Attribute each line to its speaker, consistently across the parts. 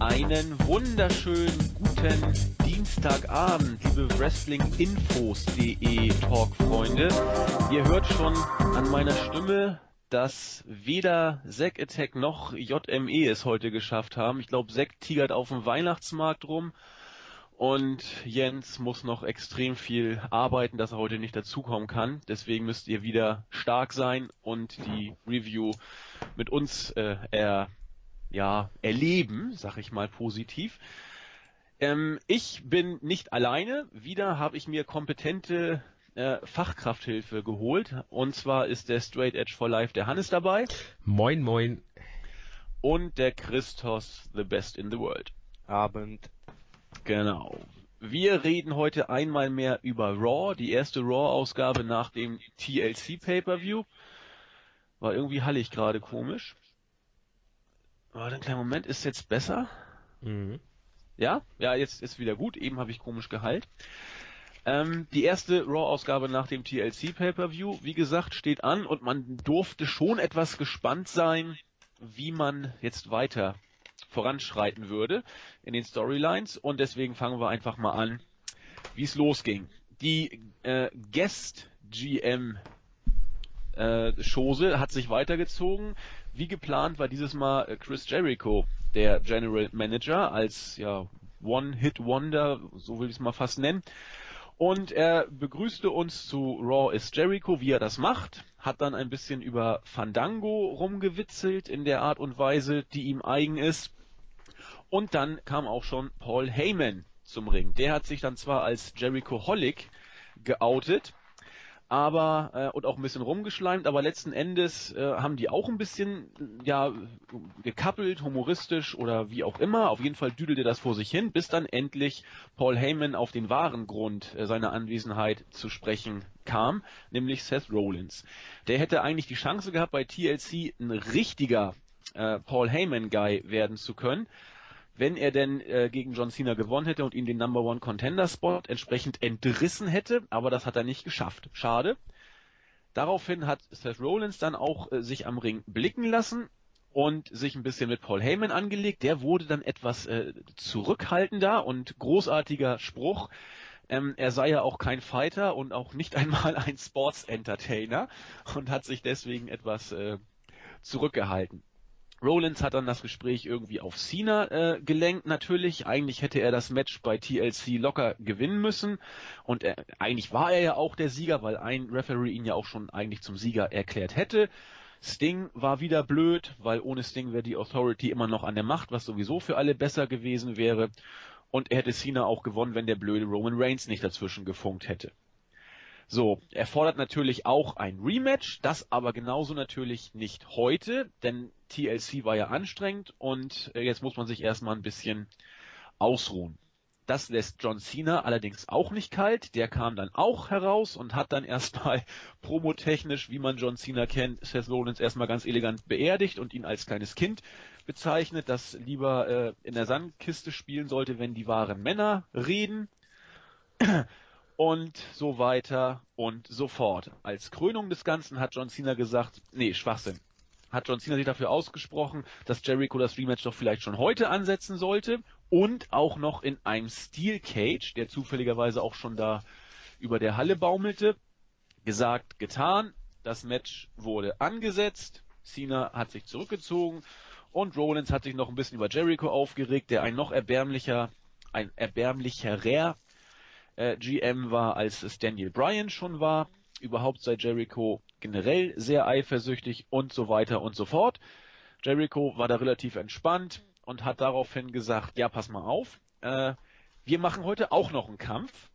Speaker 1: Einen wunderschönen guten Dienstagabend, liebe Wrestlinginfos.de Talk-Freunde. Ihr hört schon an meiner Stimme, dass weder Zack Attack noch JME es heute geschafft haben. Ich glaube, Zack tigert auf dem Weihnachtsmarkt rum und Jens muss noch extrem viel arbeiten, dass er heute nicht dazukommen kann. Deswegen müsst ihr wieder stark sein und die Review mit uns äh, er, ja, erleben, sag ich mal positiv. Ähm, ich bin nicht alleine. Wieder habe ich mir kompetente äh, Fachkrafthilfe geholt. Und zwar ist der Straight Edge for Life der Hannes dabei.
Speaker 2: Moin, moin.
Speaker 1: Und der Christos, the best in the world.
Speaker 2: Abend.
Speaker 1: Genau. Wir reden heute einmal mehr über Raw, die erste Raw-Ausgabe nach dem TLC Pay-Per-View. War irgendwie hallig gerade komisch. Warte einen kleinen Moment, ist jetzt besser? Mhm. Ja? Ja, jetzt ist wieder gut. Eben habe ich komisch geheilt. Ähm, die erste Raw-Ausgabe nach dem TLC Pay-Per-View, wie gesagt, steht an und man durfte schon etwas gespannt sein, wie man jetzt weiter voranschreiten würde in den Storylines und deswegen fangen wir einfach mal an, wie es losging. Die äh, Guest GM äh, Chose hat sich weitergezogen. Wie geplant war dieses Mal äh, Chris Jericho, der General Manager, als ja One-Hit-Wonder, so will ich es mal fast nennen. Und er begrüßte uns zu Raw is Jericho, wie er das macht, hat dann ein bisschen über Fandango rumgewitzelt in der Art und Weise, die ihm eigen ist. Und dann kam auch schon Paul Heyman zum Ring. Der hat sich dann zwar als Jericho Holic geoutet, aber äh, und auch ein bisschen rumgeschleimt, aber letzten Endes äh, haben die auch ein bisschen ja gekappelt, humoristisch oder wie auch immer. Auf jeden Fall düdelte das vor sich hin, bis dann endlich Paul Heyman auf den wahren Grund äh, seiner Anwesenheit zu sprechen kam, nämlich Seth Rollins. Der hätte eigentlich die Chance gehabt, bei TLC ein richtiger äh, Paul Heyman Guy werden zu können wenn er denn äh, gegen John Cena gewonnen hätte und ihn den Number One Contender Spot entsprechend entrissen hätte, aber das hat er nicht geschafft. Schade. Daraufhin hat Seth Rollins dann auch äh, sich am Ring blicken lassen und sich ein bisschen mit Paul Heyman angelegt. Der wurde dann etwas äh, zurückhaltender und großartiger Spruch. Ähm, er sei ja auch kein Fighter und auch nicht einmal ein Sports Entertainer und hat sich deswegen etwas äh, zurückgehalten. Rollins hat dann das Gespräch irgendwie auf Cena äh, gelenkt natürlich. Eigentlich hätte er das Match bei TLC locker gewinnen müssen. Und er, eigentlich war er ja auch der Sieger, weil ein Referee ihn ja auch schon eigentlich zum Sieger erklärt hätte. Sting war wieder blöd, weil ohne Sting wäre die Authority immer noch an der Macht, was sowieso für alle besser gewesen wäre. Und er hätte Cena auch gewonnen, wenn der blöde Roman Reigns nicht dazwischen gefunkt hätte. So, er fordert natürlich auch ein Rematch, das aber genauso natürlich nicht heute, denn TLC war ja anstrengend und äh, jetzt muss man sich erstmal ein bisschen ausruhen. Das lässt John Cena allerdings auch nicht kalt. Der kam dann auch heraus und hat dann erstmal promotechnisch, wie man John Cena kennt, Seth Rollins erstmal ganz elegant beerdigt und ihn als kleines Kind bezeichnet, das lieber äh, in der Sandkiste spielen sollte, wenn die wahren Männer reden und so weiter und so fort. Als Krönung des Ganzen hat John Cena gesagt, nee, Schwachsinn. Hat John Cena sich dafür ausgesprochen, dass Jericho das Rematch doch vielleicht schon heute ansetzen sollte und auch noch in einem Steel Cage, der zufälligerweise auch schon da über der Halle baumelte. Gesagt, getan. Das Match wurde angesetzt. Cena hat sich zurückgezogen und Rollins hat sich noch ein bisschen über Jericho aufgeregt, der ein noch erbärmlicher, ein erbärmlicherer äh, GM war, als es Daniel Bryan schon war. Überhaupt sei Jericho generell sehr eifersüchtig und so weiter und so fort. Jericho war da relativ entspannt und hat daraufhin gesagt, ja, pass mal auf, äh, wir machen heute auch noch einen Kampf.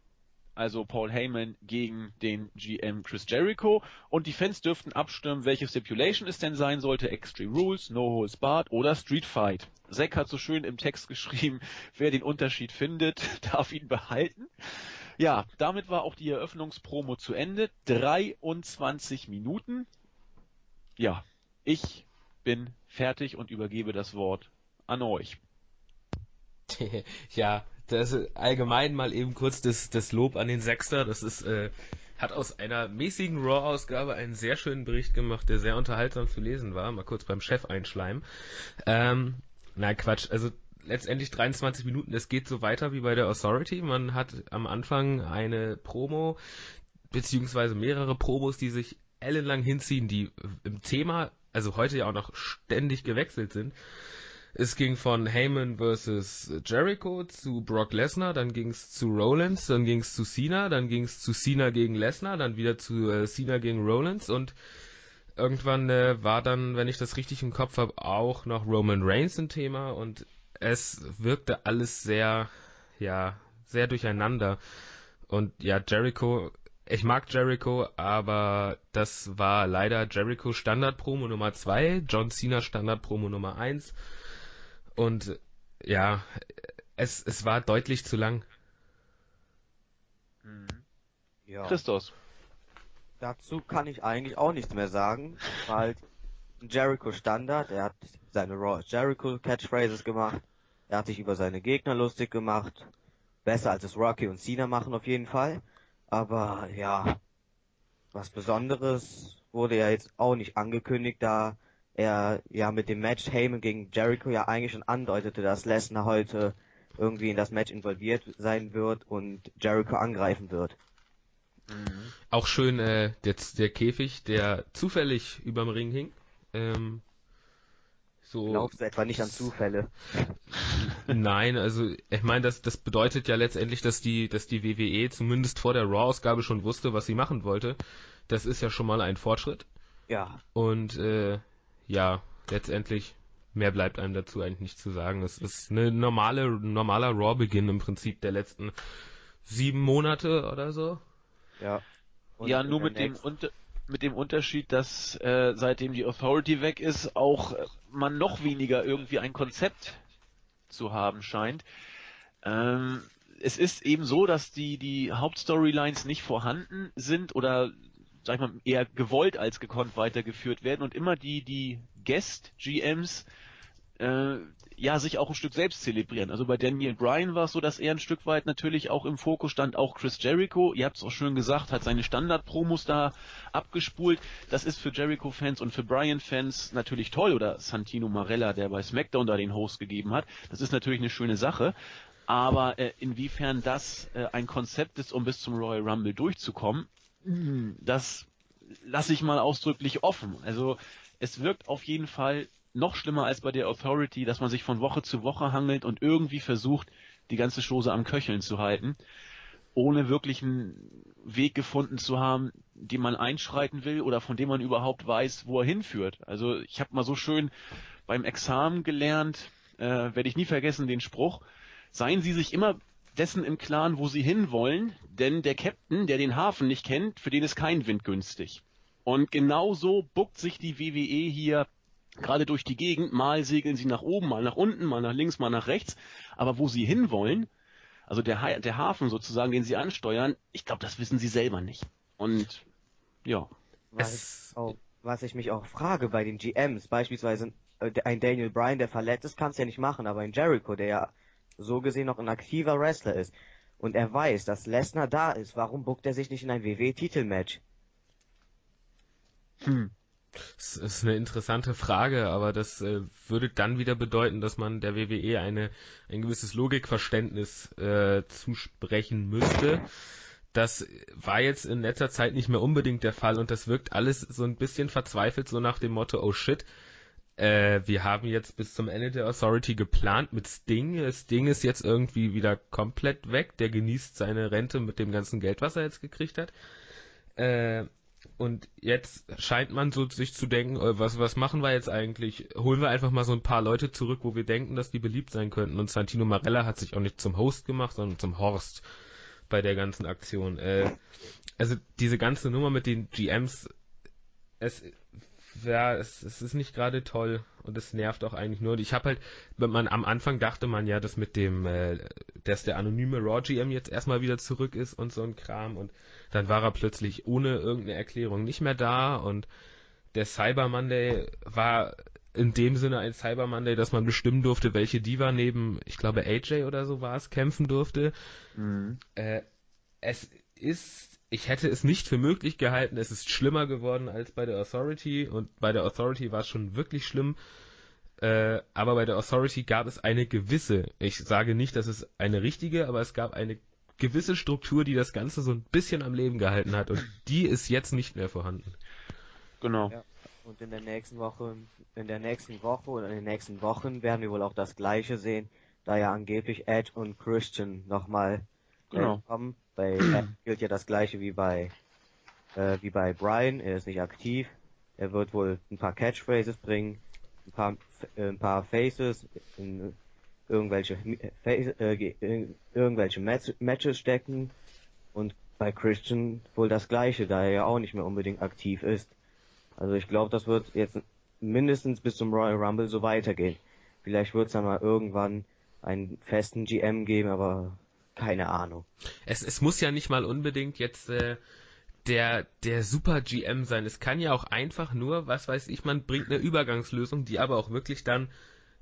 Speaker 1: Also Paul Heyman gegen den GM Chris Jericho und die Fans dürften abstimmen, welche Stipulation es denn sein sollte. Extreme Rules, No Holds Barred oder Street Fight. Zack hat so schön im Text geschrieben, wer den Unterschied findet, darf ihn behalten. Ja, damit war auch die Eröffnungspromo zu Ende. 23 Minuten. Ja, ich bin fertig und übergebe das Wort an euch.
Speaker 2: ja, das allgemein mal eben kurz das, das Lob an den Sechster. Das ist, äh, hat aus einer mäßigen Raw-Ausgabe einen sehr schönen Bericht gemacht, der sehr unterhaltsam zu lesen war. Mal kurz beim Chef einschleimen. Ähm, nein, Quatsch. Also letztendlich 23 Minuten. Es geht so weiter wie bei der Authority. Man hat am Anfang eine Promo, beziehungsweise mehrere Promos, die sich ellenlang hinziehen, die im Thema, also heute ja auch noch ständig gewechselt sind. Es ging von Heyman versus Jericho zu Brock Lesnar, dann ging es zu Rollins, dann ging es zu Cena, dann ging es zu Cena gegen Lesnar, dann wieder zu äh, Cena gegen Rollins und irgendwann äh, war dann, wenn ich das richtig im Kopf habe, auch noch Roman Reigns ein Thema und es wirkte alles sehr, ja, sehr durcheinander. Und ja, Jericho, ich mag Jericho, aber das war leider Jericho Standard Promo Nummer 2, John Cena Standard Promo Nummer 1 und ja, es, es war deutlich zu lang.
Speaker 1: Mhm. Ja. Christos.
Speaker 3: Dazu kann ich eigentlich auch nichts mehr sagen. War halt Jericho Standard. Er hat seine Raw Jericho Catchphrases gemacht. Er hat sich über seine Gegner lustig gemacht. Besser als es Rocky und Cena machen auf jeden Fall. Aber ja, was Besonderes wurde ja jetzt auch nicht angekündigt, da er ja mit dem Match Heyman gegen Jericho ja eigentlich schon andeutete, dass Lesnar heute irgendwie in das Match involviert sein wird und Jericho angreifen wird.
Speaker 2: Mhm. Auch schön äh, der, der Käfig, der zufällig überm Ring hing. Ähm,
Speaker 3: so Glaubst du etwa nicht an Zufälle?
Speaker 2: Nein, also ich meine, das, das bedeutet ja letztendlich, dass die, dass die WWE zumindest vor der Raw-Ausgabe schon wusste, was sie machen wollte. Das ist ja schon mal ein Fortschritt.
Speaker 3: Ja.
Speaker 2: Und äh, ja, letztendlich mehr bleibt einem dazu eigentlich nicht zu sagen. Es ist eine normale, normaler Raw-Beginn im Prinzip der letzten sieben Monate oder so.
Speaker 1: Ja. Und ja, nur mit dem, unter, mit dem Unterschied, dass äh, seitdem die Authority weg ist, auch äh, man noch weniger irgendwie ein Konzept zu haben scheint. Ähm, es ist eben so, dass die, die Hauptstorylines nicht vorhanden sind oder sag ich mal, eher gewollt als gekonnt weitergeführt werden und immer die, die Guest-GMs äh, ja sich auch ein Stück selbst zelebrieren. Also bei Daniel Bryan war es so, dass er ein Stück weit natürlich auch im Fokus stand, auch Chris Jericho, ihr habt es auch schön gesagt, hat seine Standard-Promos da abgespult. Das ist für Jericho-Fans und für Bryan-Fans natürlich toll. Oder Santino Marella, der bei SmackDown da den Host gegeben hat. Das ist natürlich eine schöne Sache. Aber äh, inwiefern das äh, ein Konzept ist, um bis zum Royal Rumble durchzukommen, das lasse ich mal ausdrücklich offen. Also es wirkt auf jeden Fall noch schlimmer als bei der Authority, dass man sich von Woche zu Woche hangelt und irgendwie versucht, die ganze Chose am Köcheln zu halten, ohne wirklich einen Weg gefunden zu haben, den man einschreiten will oder von dem man überhaupt weiß, wo er hinführt. Also ich habe mal so schön beim Examen gelernt, äh, werde ich nie vergessen, den Spruch, seien Sie sich immer dessen im Klaren, wo sie hinwollen, denn der Captain, der den Hafen nicht kennt, für den ist kein Wind günstig. Und genau so buckt sich die WWE hier gerade durch die Gegend. Mal segeln sie nach oben, mal nach unten, mal nach links, mal nach rechts. Aber wo sie hinwollen, also der, ha der Hafen sozusagen, den sie ansteuern, ich glaube, das wissen sie selber nicht. Und ja.
Speaker 3: Was, auch, was ich mich auch frage bei den GMs, beispielsweise äh, ein Daniel Bryan, der verletzt ist, kann es ja nicht machen, aber ein Jericho, der ja so gesehen noch ein aktiver Wrestler ist und er weiß, dass Lesnar da ist, warum buckt er sich nicht in ein WWE-Titelmatch?
Speaker 2: Hm. Das ist eine interessante Frage, aber das äh, würde dann wieder bedeuten, dass man der WWE eine, ein gewisses Logikverständnis äh, zusprechen müsste. Das war jetzt in letzter Zeit nicht mehr unbedingt der Fall und das wirkt alles so ein bisschen verzweifelt, so nach dem Motto, oh shit, äh, wir haben jetzt bis zum Ende der Authority geplant mit Sting. Sting ist jetzt irgendwie wieder komplett weg. Der genießt seine Rente mit dem ganzen Geld, was er jetzt gekriegt hat. Äh, und jetzt scheint man so sich zu denken, äh, was, was machen wir jetzt eigentlich? Holen wir einfach mal so ein paar Leute zurück, wo wir denken, dass die beliebt sein könnten. Und Santino Marella hat sich auch nicht zum Host gemacht, sondern zum Horst bei der ganzen Aktion. Äh, also diese ganze Nummer mit den GMs, es ja, es, es ist nicht gerade toll und es nervt auch eigentlich nur. Ich habe halt, man am Anfang dachte man ja, dass mit dem, äh, dass der anonyme Raw GM jetzt erstmal wieder zurück ist und so ein Kram und dann war er plötzlich ohne irgendeine Erklärung nicht mehr da und der Cyber Monday war in dem Sinne ein Cyber Monday, dass man bestimmen durfte, welche Diva neben, ich glaube AJ oder so war es, kämpfen durfte. Mhm. Äh, es ist ich hätte es nicht für möglich gehalten. Es ist schlimmer geworden als bei der Authority und bei der Authority war es schon wirklich schlimm. Äh, aber bei der Authority gab es eine gewisse, ich sage nicht, dass es eine richtige, aber es gab eine gewisse Struktur, die das Ganze so ein bisschen am Leben gehalten hat und die ist jetzt nicht mehr vorhanden.
Speaker 1: Genau.
Speaker 3: Ja. Und in der nächsten Woche, in der nächsten Woche oder in den nächsten Wochen werden wir wohl auch das Gleiche sehen, da ja angeblich Edge und Christian nochmal
Speaker 1: Genau.
Speaker 3: kommen. Bei Edge gilt ja das Gleiche wie bei äh, wie bei Brian. Er ist nicht aktiv. Er wird wohl ein paar Catchphrases bringen, ein paar äh, ein paar Faces in irgendwelche äh, äh, irgendwelche Match, Matches stecken und bei Christian wohl das Gleiche, da er ja auch nicht mehr unbedingt aktiv ist. Also ich glaube, das wird jetzt mindestens bis zum Royal Rumble so weitergehen. Vielleicht wird es dann mal irgendwann einen festen GM geben, aber keine Ahnung.
Speaker 2: Es, es muss ja nicht mal unbedingt jetzt äh, der, der Super GM sein. Es kann ja auch einfach nur, was weiß ich, man bringt eine Übergangslösung, die aber auch wirklich dann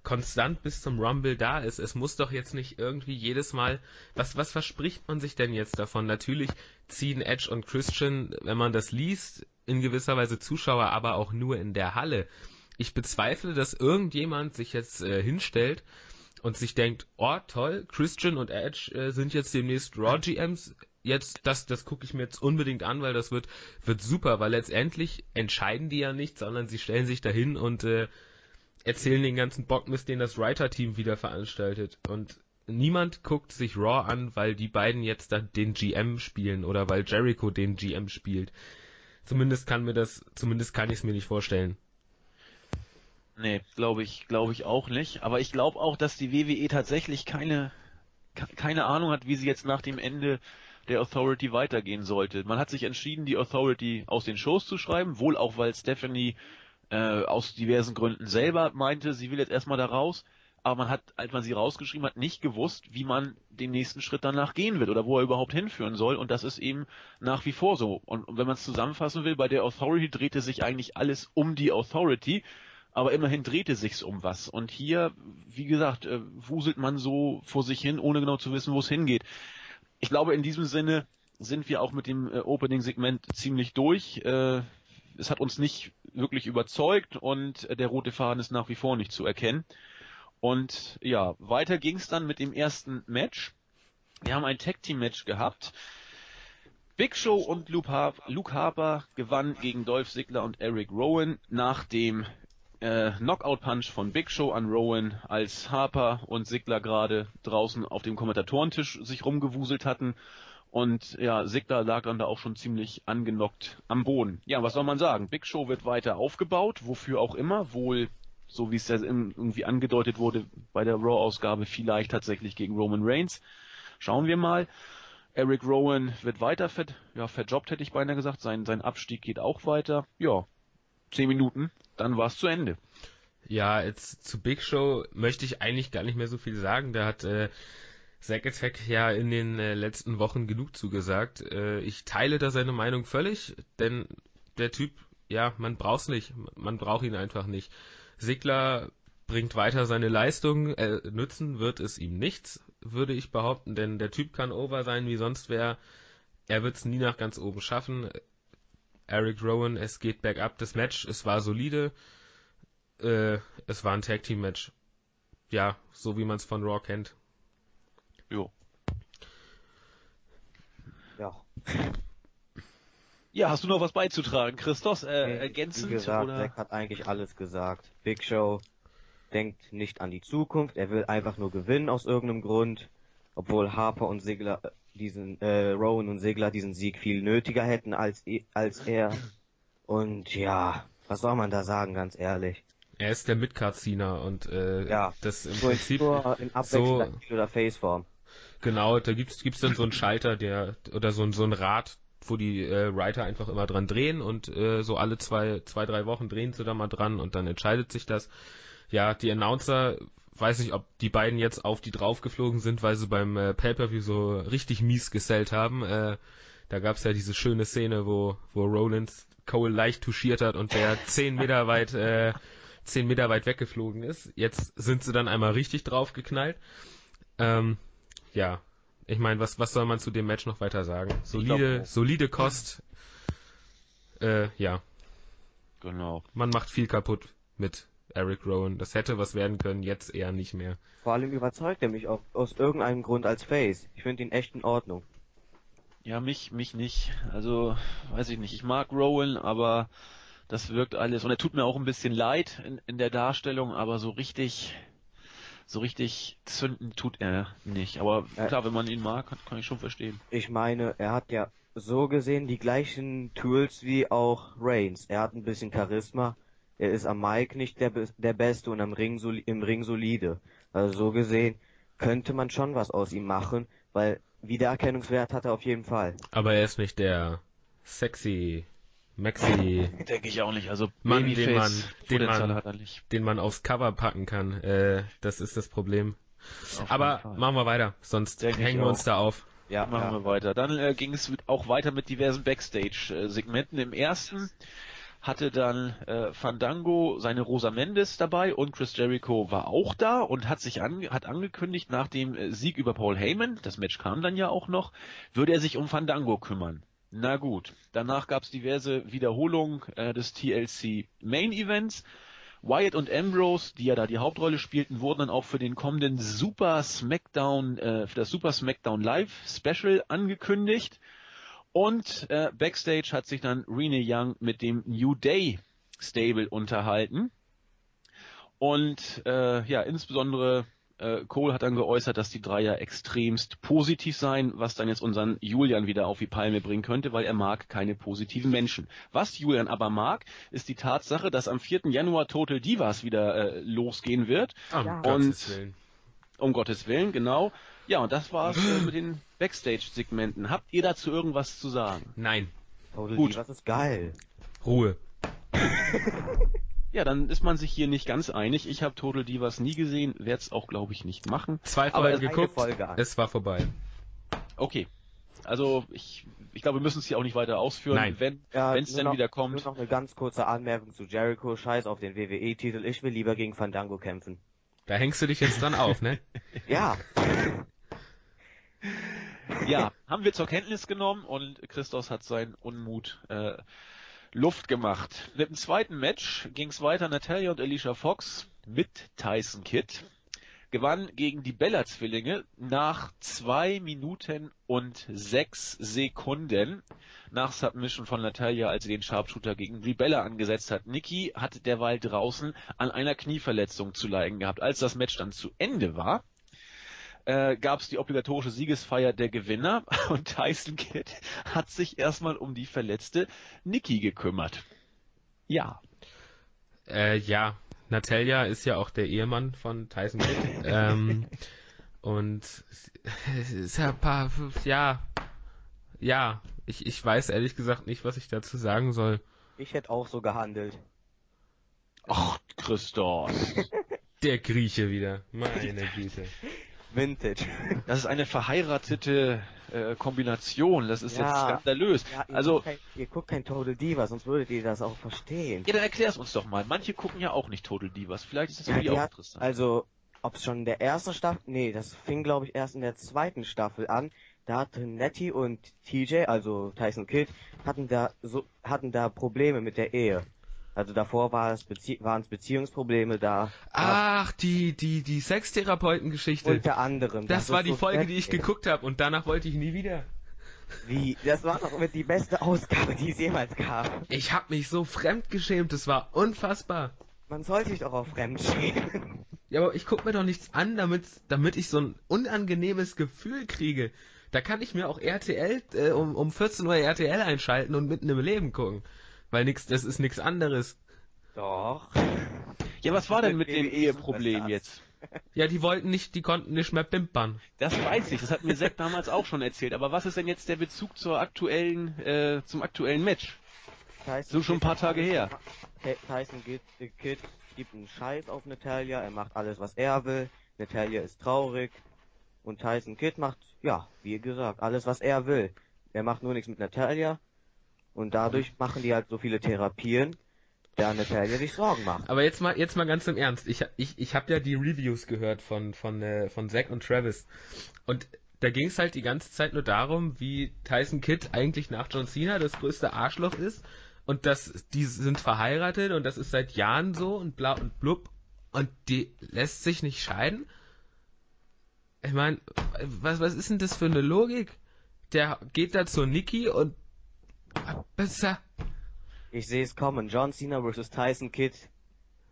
Speaker 2: konstant bis zum Rumble da ist. Es muss doch jetzt nicht irgendwie jedes Mal, was, was verspricht man sich denn jetzt davon? Natürlich ziehen Edge und Christian, wenn man das liest, in gewisser Weise Zuschauer, aber auch nur in der Halle. Ich bezweifle, dass irgendjemand sich jetzt äh, hinstellt und sich denkt, oh toll, Christian und Edge äh, sind jetzt demnächst Raw GMs. Jetzt, das, das gucke ich mir jetzt unbedingt an, weil das wird, wird super, weil letztendlich entscheiden die ja nicht, sondern sie stellen sich dahin und äh, erzählen den ganzen Bockmist, den das Writer-Team wieder veranstaltet. Und niemand guckt sich Raw an, weil die beiden jetzt dann den GM spielen oder weil Jericho den GM spielt. Zumindest kann mir das, zumindest kann ich es mir nicht vorstellen.
Speaker 1: Nee, glaube ich, glaube ich auch nicht. Aber ich glaube auch, dass die WWE tatsächlich keine, ke- keine Ahnung hat, wie sie jetzt nach dem Ende der Authority weitergehen sollte. Man hat sich entschieden, die Authority aus den Shows zu schreiben, wohl auch weil Stephanie äh, aus diversen Gründen selber meinte, sie will jetzt erstmal da raus. Aber man hat, als man sie rausgeschrieben hat, nicht gewusst, wie man den nächsten Schritt danach gehen wird oder wo er überhaupt hinführen soll. Und das ist eben nach wie vor so. Und wenn man es zusammenfassen will, bei der Authority drehte sich eigentlich alles um die Authority aber immerhin drehte sich's um was. Und hier, wie gesagt, äh, wuselt man so vor sich hin, ohne genau zu wissen, wo es hingeht. Ich glaube, in diesem Sinne sind wir auch mit dem äh, Opening-Segment ziemlich durch. Äh, es hat uns nicht wirklich überzeugt und der rote Faden ist nach wie vor nicht zu erkennen. Und ja, weiter ging's dann mit dem ersten Match. Wir haben ein Tag-Team-Match gehabt. Big Show und Luke Har- Luke Harper gewannen gegen Dolph Ziggler und Eric Rowan nach dem äh, Knockout-Punch von Big Show an Rowan, als Harper und Ziggler gerade draußen auf dem Kommentatorentisch sich rumgewuselt hatten. Und ja, Ziggler lag dann da auch schon ziemlich angenockt am Boden. Ja, was soll man sagen? Big Show wird weiter aufgebaut, wofür auch immer, wohl, so wie es ja irgendwie angedeutet wurde bei der Raw-Ausgabe, vielleicht tatsächlich gegen Roman Reigns. Schauen wir mal. Eric Rowan wird weiter fett, ja, verjobbt hätte ich beinahe gesagt. Sein, sein Abstieg geht auch weiter. Ja, zehn Minuten, dann war's zu Ende.
Speaker 2: Ja, jetzt zu Big Show möchte ich eigentlich gar nicht mehr so viel sagen. Da hat äh, Zack Attack ja in den äh, letzten Wochen genug zugesagt. Äh, ich teile da seine Meinung völlig, denn der Typ, ja, man braucht's nicht. Man braucht ihn einfach nicht. Sigler bringt weiter seine Leistung, äh, nützen wird es ihm nichts, würde ich behaupten, denn der Typ kann over sein wie sonst wer. Er wird's nie nach ganz oben schaffen. Eric Rowan, es geht bergab. Das Match, es war solide. Äh, es war ein Tag Team Match. Ja, so wie man es von Raw kennt.
Speaker 1: Jo.
Speaker 3: Ja.
Speaker 1: Ja, hast du noch was beizutragen, Christos? Äh,
Speaker 3: Nee,
Speaker 1: ergänzend
Speaker 3: Wie gesagt,
Speaker 1: oder?
Speaker 3: Zack hat eigentlich alles gesagt. Big Show denkt nicht an die Zukunft, er will einfach nur gewinnen aus irgendeinem Grund, obwohl Harper und Sigler äh, diesen äh, Rowan und Sigler diesen Sieg viel nötiger hätten als i- als er. Und ja, was soll man da sagen, ganz ehrlich?
Speaker 2: Er ist der Midcard-Cena und äh,
Speaker 3: Ja,
Speaker 2: das im Prinzip
Speaker 3: nur in abwechselnder Heel- oder Faceform.
Speaker 2: Genau, da gibt's gibt's dann so einen Schalter, der oder so ein so ein Rad, wo die äh, Writer einfach immer dran drehen und äh, so alle zwei zwei drei Wochen drehen sie da mal dran und dann entscheidet sich das. Ja, die Announcer weiß nicht, ob die beiden jetzt auf die draufgeflogen sind, weil sie beim äh, Pay-per-View so richtig mies gesellt haben. Äh, da gab's ja diese schöne Szene, wo wo Rollins Cole leicht touchiert hat und der zehn Meter weit äh, zehn Meter weit weggeflogen ist. Jetzt sind sie dann einmal richtig draufgeknallt. Ähm, ja, ich meine, was was soll man zu dem Match noch weiter sagen? Solide
Speaker 1: glaub
Speaker 2: solide Kost. Äh, ja,
Speaker 1: Genau.
Speaker 2: man macht viel kaputt mit Eric Rowan. Das hätte was werden können, jetzt eher nicht mehr.
Speaker 3: Vor allem überzeugt er mich auch aus irgendeinem Grund als Face. Ich finde ihn echt in Ordnung.
Speaker 1: Ja, mich, mich nicht. Also, weiß ich nicht. Ich mag Rowan, aber das wirkt alles. Und er tut mir auch ein bisschen leid in, in der Darstellung, aber so richtig, so richtig zünden tut er nicht. Aber
Speaker 3: Äh.
Speaker 1: klar, wenn man ihn mag, kann, kann ich schon verstehen.
Speaker 3: Ich meine, er hat ja so gesehen die gleichen Tools wie auch Reigns. Er hat ein bisschen Charisma. Er ist am Mic nicht der, der Beste und am Ring soli im Ring solide. Also so gesehen könnte man schon was aus ihm machen, weil Wiedererkennungswert hat er auf jeden Fall.
Speaker 2: Aber er ist nicht der sexy Maxi,
Speaker 1: Denke ich auch nicht. Also
Speaker 2: Mann, den
Speaker 1: Babyface
Speaker 2: man- den man-
Speaker 1: hat er nicht.
Speaker 2: den man aufs Cover packen kann. Äh, das ist das Problem.
Speaker 1: Auf
Speaker 2: Aber machen wir weiter, sonst
Speaker 1: Denke ich
Speaker 2: hängen wir uns da auf.
Speaker 3: Ja,
Speaker 1: Machen wir weiter. Dann äh, ging es auch weiter mit diversen Backstage-Segmenten. Im ersten hatte dann äh, Fandango seine Rosa Mendes dabei und Chris Jericho war auch da und hat sich an, hat angekündigt, nach dem äh, Sieg über Paul Heyman, das Match kam dann ja auch noch, würde er sich um Fandango kümmern. Na gut, danach gab es diverse Wiederholungen äh, des TLC Main Events. Wyatt und Ambrose, die ja da die Hauptrolle spielten, wurden dann auch für den kommenden Super Smackdown, äh, für das Super Smackdown Live Special angekündigt. Und äh, backstage hat sich dann Rene Young mit dem New Day Stable unterhalten. Und äh, ja, insbesondere äh, Cole hat dann geäußert, dass die drei ja extremst positiv seien, was dann jetzt unseren Julian wieder auf die Palme bringen könnte, weil er mag keine positiven Menschen. Was Julian aber mag, ist die Tatsache, dass am 4. Januar Total Divas wieder äh, losgehen wird.
Speaker 2: Um
Speaker 3: Ja.
Speaker 2: Gottes Willen.
Speaker 1: Um Gottes Willen, genau. Ja, und das war's äh, mit den Backstage-Segmenten. Habt ihr dazu irgendwas zu sagen?
Speaker 2: Nein,
Speaker 3: Total
Speaker 1: Gut.
Speaker 3: Divas ist geil.
Speaker 2: Ruhe.
Speaker 1: Ja, dann ist man sich hier nicht ganz einig. Ich habe Total Divas nie gesehen, werde es auch, glaube ich, nicht machen.
Speaker 2: Zwei
Speaker 1: Aber
Speaker 2: Folgen geguckt,
Speaker 3: Folge
Speaker 2: es war vorbei.
Speaker 1: Okay. Also ich, ich glaube, wir müssen es hier auch nicht weiter ausführen.
Speaker 2: Nein.
Speaker 1: Wenn
Speaker 3: Ja,
Speaker 1: es
Speaker 3: nur
Speaker 1: denn
Speaker 3: noch-
Speaker 1: wieder
Speaker 3: Nur
Speaker 1: kommt.
Speaker 3: noch eine ganz kurze Anmerkung zu Jericho. Scheiß auf den WWE-Titel. Ich will lieber gegen Fandango kämpfen.
Speaker 2: Da hängst du dich jetzt dran auf, ne?
Speaker 3: Ja,
Speaker 1: Ja, haben wir zur Kenntnis genommen und Christos hat seinen Unmut äh, Luft gemacht. Mit dem zweiten Match ging es weiter. Natalia und Alicia Fox mit Tyson Kidd gewann gegen die Bella-Zwillinge nach zwei Minuten und sechs Sekunden nach Submission von Natalia, als sie den Sharpshooter gegen Brie Bella angesetzt hat. Nikki hatte derweil draußen an einer Knieverletzung zu leiden gehabt. Als das Match dann zu Ende war, äh, gab es die obligatorische Siegesfeier der Gewinner und Tyson Kidd hat sich erstmal um die verletzte Nikki gekümmert. Ja,
Speaker 2: Äh, ja, Natalia ist ja auch der Ehemann von Tyson Kidd. ähm, und es ist ja ein paar, ja, ja, ich, ich weiß ehrlich gesagt nicht, was ich dazu sagen soll.
Speaker 3: ich hätte auch so gehandelt.
Speaker 1: ach Christoph,
Speaker 2: Der Grieche wieder, meine Güte.
Speaker 3: Vintage.
Speaker 1: das ist eine verheiratete äh, Kombination, das ist
Speaker 3: Ja.
Speaker 1: jetzt skandalös.
Speaker 3: Ja, ihr
Speaker 1: also,
Speaker 3: guckt kein, ihr guckt kein Total Diva, sonst würdet ihr das auch verstehen.
Speaker 1: ja, dann erklär's uns doch mal. Manche gucken ja auch nicht Total Divas, vielleicht ist das für die
Speaker 3: die
Speaker 1: auch
Speaker 3: hat-
Speaker 1: interessant.
Speaker 3: Also, ob es schon in der ersten Staffel, nee, das fing glaube ich erst in der zweiten Staffel an. Da hatten Nettie und TJ, also Tyson Kidd, hatten da so, hatten da Probleme mit der Ehe. Also davor war es Bezie waren es Beziehungsprobleme da.
Speaker 2: Ach, die, die, die Sextherapeuten-Geschichte.
Speaker 3: unter anderem.
Speaker 2: Das war
Speaker 3: ist
Speaker 2: die
Speaker 3: so
Speaker 2: Folge, die ich geguckt habe und danach wollte ich nie wieder.
Speaker 3: Wie? Das war doch mit die beste Ausgabe, die es jemals gab.
Speaker 2: Ich hab mich so fremdgeschämt, das war unfassbar.
Speaker 3: Man soll sich doch auf Fremd schämen.
Speaker 2: Ja, aber ich guck mir doch nichts an, damit, damit ich so ein unangenehmes Gefühl kriege. Da kann ich mir auch RTL, äh, um, um 14 Uhr RTL einschalten und mitten im Leben gucken. Weil nix, das ist nichts anderes.
Speaker 3: Doch.
Speaker 1: ja, was war denn mit dem Eheproblem jetzt?
Speaker 2: Ja, die wollten nicht, die konnten nicht mehr pimpern.
Speaker 1: Das weiß ich, das hat mir Sepp damals auch schon erzählt. Aber was ist denn jetzt der Bezug zur aktuellen, äh, zum aktuellen Match?
Speaker 3: Tyson
Speaker 1: So schon ein paar Tage her.
Speaker 3: Ty- Tyson Kidd, äh, Kidd gibt einen Scheiß auf Natalia, er macht alles, was er will. Natalia ist traurig. Und Tyson Kidd macht, ja, wie gesagt, alles, was er will. Er macht nur nichts mit Natalia. Und dadurch machen die halt so viele Therapien, da Natalia sich Sorgen macht.
Speaker 2: Aber jetzt mal, jetzt mal ganz im Ernst. Ich, ich, ich habe ja die Reviews gehört von, von, äh, von Zack und Travis. Und da ging es halt die ganze Zeit nur darum, wie Tyson Kidd eigentlich nach John Cena das größte Arschloch ist. und das, die sind verheiratet und das ist seit Jahren so und bla und blub und die lässt sich nicht scheiden? Ich meine, was, was ist denn das für eine Logik? Der geht da zur Nikki und besser.
Speaker 3: Ich sehe es kommen. John Cena vs. Tyson Kidd.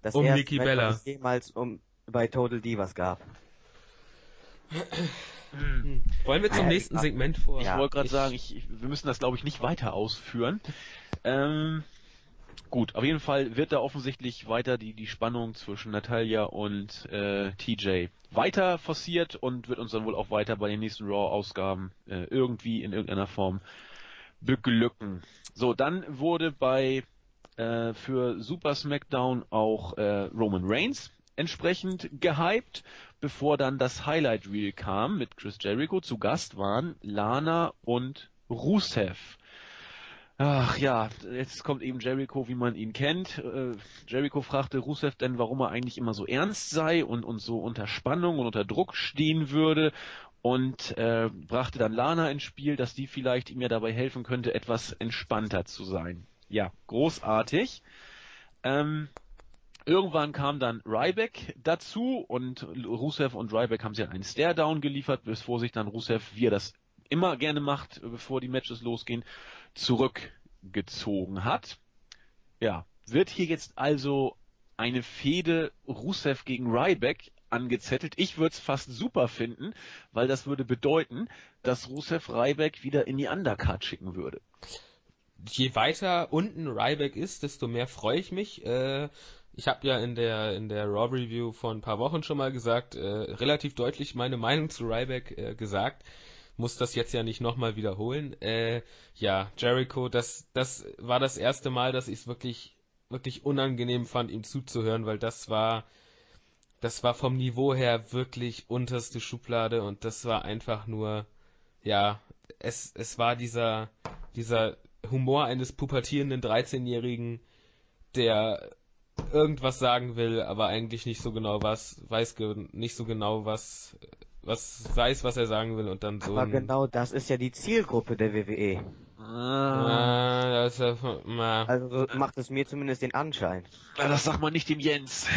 Speaker 3: Das
Speaker 2: Um
Speaker 3: erste
Speaker 2: Nikki
Speaker 3: Match,
Speaker 2: Bella.
Speaker 3: was es jemals um, bei Total Divas gab.
Speaker 2: Wollen wir zum
Speaker 3: Ja,
Speaker 2: nächsten Segment vor?
Speaker 1: Ich
Speaker 3: Ja,
Speaker 1: wollte gerade sagen, ich, ich, wir müssen das glaube ich nicht weiter ausführen. Ähm, gut, auf jeden Fall wird da offensichtlich weiter die, die Spannung zwischen Natalia und äh, TJ weiter forciert und wird uns dann wohl auch weiter bei den nächsten Raw-Ausgaben äh, irgendwie in irgendeiner Form beglücken. So, dann wurde bei äh, für Super SmackDown auch äh, Roman Reigns entsprechend gehypt, bevor dann das Highlight Reel kam mit Chris Jericho. Zu Gast waren Lana und Rusev. Ach ja, jetzt kommt eben Jericho, wie man ihn kennt. Äh, Jericho fragte Rusev denn, warum er eigentlich immer so ernst sei und, und so unter Spannung und unter Druck stehen würde und äh, brachte dann Lana ins Spiel, dass die vielleicht ihm ja dabei helfen könnte, etwas entspannter zu sein. Ja, großartig. Ähm, irgendwann kam dann Ryback dazu und Rusev und Ryback haben sich einen Stare-Down geliefert, bevor sich dann Rusev, wie er das immer gerne macht, bevor die Matches losgehen, zurückgezogen hat. Ja, wird hier jetzt also eine Fehde Rusev gegen Ryback angezettelt. Ich würde es fast super finden, weil das würde bedeuten, dass Rusev Ryback wieder in die Undercard schicken würde.
Speaker 2: je weiter unten Ryback ist, desto mehr freue ich mich. Äh, ich habe ja in der in der Raw Review vor ein paar Wochen schon mal gesagt, äh, relativ deutlich meine Meinung zu Ryback äh, gesagt. Muss das jetzt ja nicht nochmal wiederholen. Ja, Jericho, das das war das erste Mal, dass ich es wirklich wirklich unangenehm fand, ihm zuzuhören, weil das war das war vom Niveau her wirklich unterste Schublade und das war einfach nur ja, es es war dieser dieser Humor eines pubertierenden 13-Jährigen, der irgendwas sagen will, aber eigentlich nicht so genau was, weiß ge nicht so genau was, was weiß, was er sagen will und dann so
Speaker 3: Aber genau das ist ja die Zielgruppe der WWE.
Speaker 1: Ah,
Speaker 2: Ah, das
Speaker 3: Also so macht es mir zumindest den Anschein.
Speaker 1: das sagt man nicht dem Jens.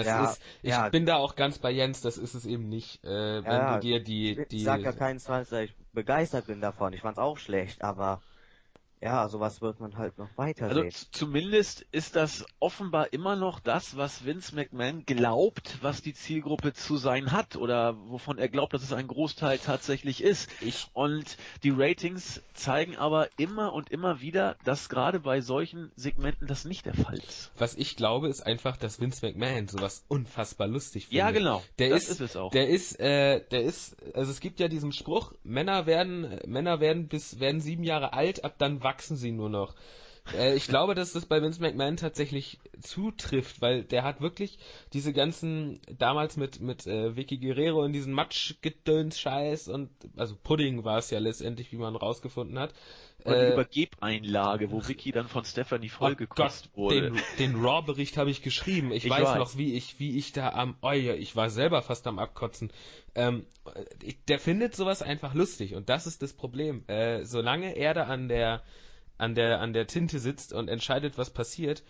Speaker 3: Ja,
Speaker 2: ist, ich
Speaker 3: ja.
Speaker 2: bin da auch ganz bei Jens, das ist es eben nicht, äh, wenn
Speaker 3: Ja,
Speaker 2: du dir die,
Speaker 3: Ich
Speaker 2: die,
Speaker 3: sag ja keinesfalls, dass ich begeistert bin davon. Ich fand's auch schlecht, aber ja, sowas wird man halt noch weiter
Speaker 1: Also
Speaker 3: sehen.
Speaker 1: zumindest ist das offenbar immer noch das, was Vince McMahon glaubt, was die Zielgruppe zu sein hat oder wovon er glaubt, dass es ein Großteil tatsächlich ist.
Speaker 2: ich,
Speaker 1: Und die Ratings zeigen aber immer und immer wieder, dass gerade bei solchen Segmenten das nicht der Fall ist.
Speaker 2: was ich glaube, ist einfach, dass Vince McMahon sowas unfassbar lustig findet.
Speaker 1: Ja, genau.
Speaker 2: Der
Speaker 1: das
Speaker 2: ist,
Speaker 1: ist es auch.
Speaker 2: Der ist, äh, der ist, also es gibt ja diesen Spruch, Männer werden, Männer werden bis, werden sieben Jahre alt, ab dann wachsen sie nur noch. Äh, ich glaube, dass das bei Vince McMahon tatsächlich zutrifft, weil der hat wirklich diese ganzen, damals mit, mit äh, Vicky Guerrero in diesen Matschgedöns-Scheiß und, also Pudding war es ja letztendlich, wie man rausgefunden hat.
Speaker 1: Oder die
Speaker 2: Äh,
Speaker 1: Übergebeinlage, wo Vicky dann von Stephanie
Speaker 2: Oh
Speaker 1: vollgekostet
Speaker 2: Gott,
Speaker 1: wurde.
Speaker 2: Den, den Raw-Bericht habe ich geschrieben. Ich,
Speaker 1: Ich
Speaker 2: weiß,
Speaker 1: weiß.
Speaker 2: noch, wie ich, wie ich da am, oh ja, ich war selber fast am Abkotzen. Ähm, ich- der findet sowas einfach lustig und das ist das Problem. Äh, solange er da an der, an der, an der Tinte sitzt und entscheidet, was passiert,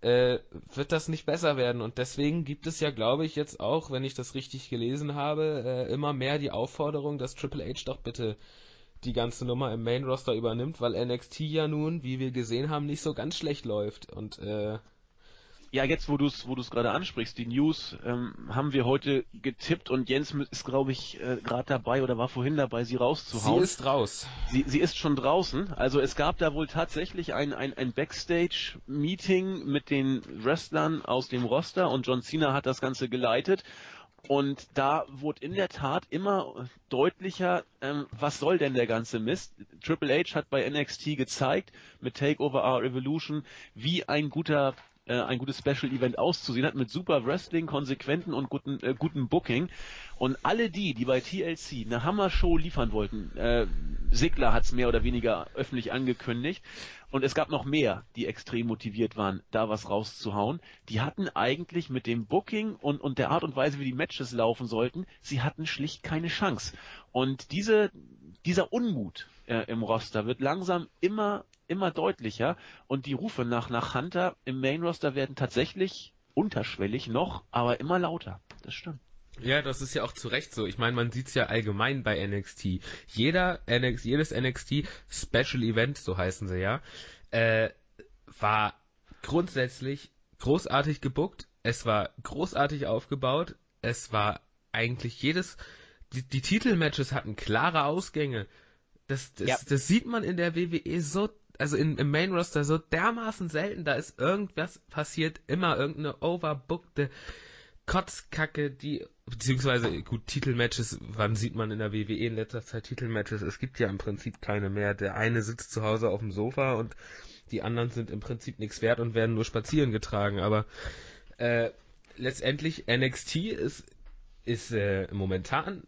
Speaker 2: äh, wird das nicht besser werden. Und deswegen gibt es ja, glaube ich, jetzt auch, wenn ich das richtig gelesen habe, äh, immer mehr die Aufforderung, dass Triple H doch bitte die ganze Nummer im Main Roster übernimmt, weil NXT ja nun, wie wir gesehen haben, nicht so ganz schlecht läuft. Und äh,
Speaker 1: Ja, jetzt wo du es wo du's gerade ansprichst, die News ähm, haben wir heute getippt und Jens ist, glaube ich, äh, gerade dabei oder war vorhin dabei, sie
Speaker 2: sie
Speaker 1: rauszuhauen.
Speaker 2: ist raus.
Speaker 1: Sie, sie ist schon draußen. Also es gab da wohl tatsächlich ein, ein, ein Backstage-Meeting mit den Wrestlern aus dem Roster und John Cena hat das Ganze geleitet. Und da wurde in der Tat immer deutlicher, ähm, was soll denn der ganze Mist? Triple H hat bei NXT gezeigt, mit Takeover Our Evolution, wie ein guter äh, ein gutes Special Event auszusehen hat, mit super Wrestling, konsequenten und guten, äh, guten Booking. Und alle die, die bei TLC eine Hammer-Show liefern wollten, äh, Sigler hat es mehr oder weniger öffentlich angekündigt, und es gab noch mehr, die extrem motiviert waren, da was rauszuhauen. Die hatten eigentlich mit dem Booking und, und der Art und Weise, wie die Matches laufen sollten, sie hatten schlicht keine Chance. Und diese, dieser Unmut äh, im Roster wird langsam immer immer deutlicher und die Rufe nach, nach Hunter im Main Roster werden tatsächlich unterschwellig noch, aber immer lauter. Das stimmt.
Speaker 2: Ja, das ist ja auch zu Recht so. Ich meine, man sieht's ja allgemein bei NXT. Jeder NXT, jedes NXT Special Event, so heißen sie ja, äh, war grundsätzlich großartig gebuckt. Es war großartig aufgebaut. Es war eigentlich jedes, die, die Titelmatches hatten klare Ausgänge. Das, das, ja. das sieht man in der WWE so, also in, im Main Roster so dermaßen selten. Da ist irgendwas passiert, immer irgendeine overbookte Kotzkacke, die, beziehungsweise, gut, Titelmatches, wann sieht man in der WWE in letzter Zeit Titelmatches? Es gibt ja im Prinzip keine mehr. Der eine sitzt zu Hause auf dem Sofa und die anderen sind im Prinzip nichts wert und werden nur spazieren getragen. Aber äh, letztendlich NXT ist, ist äh, momentan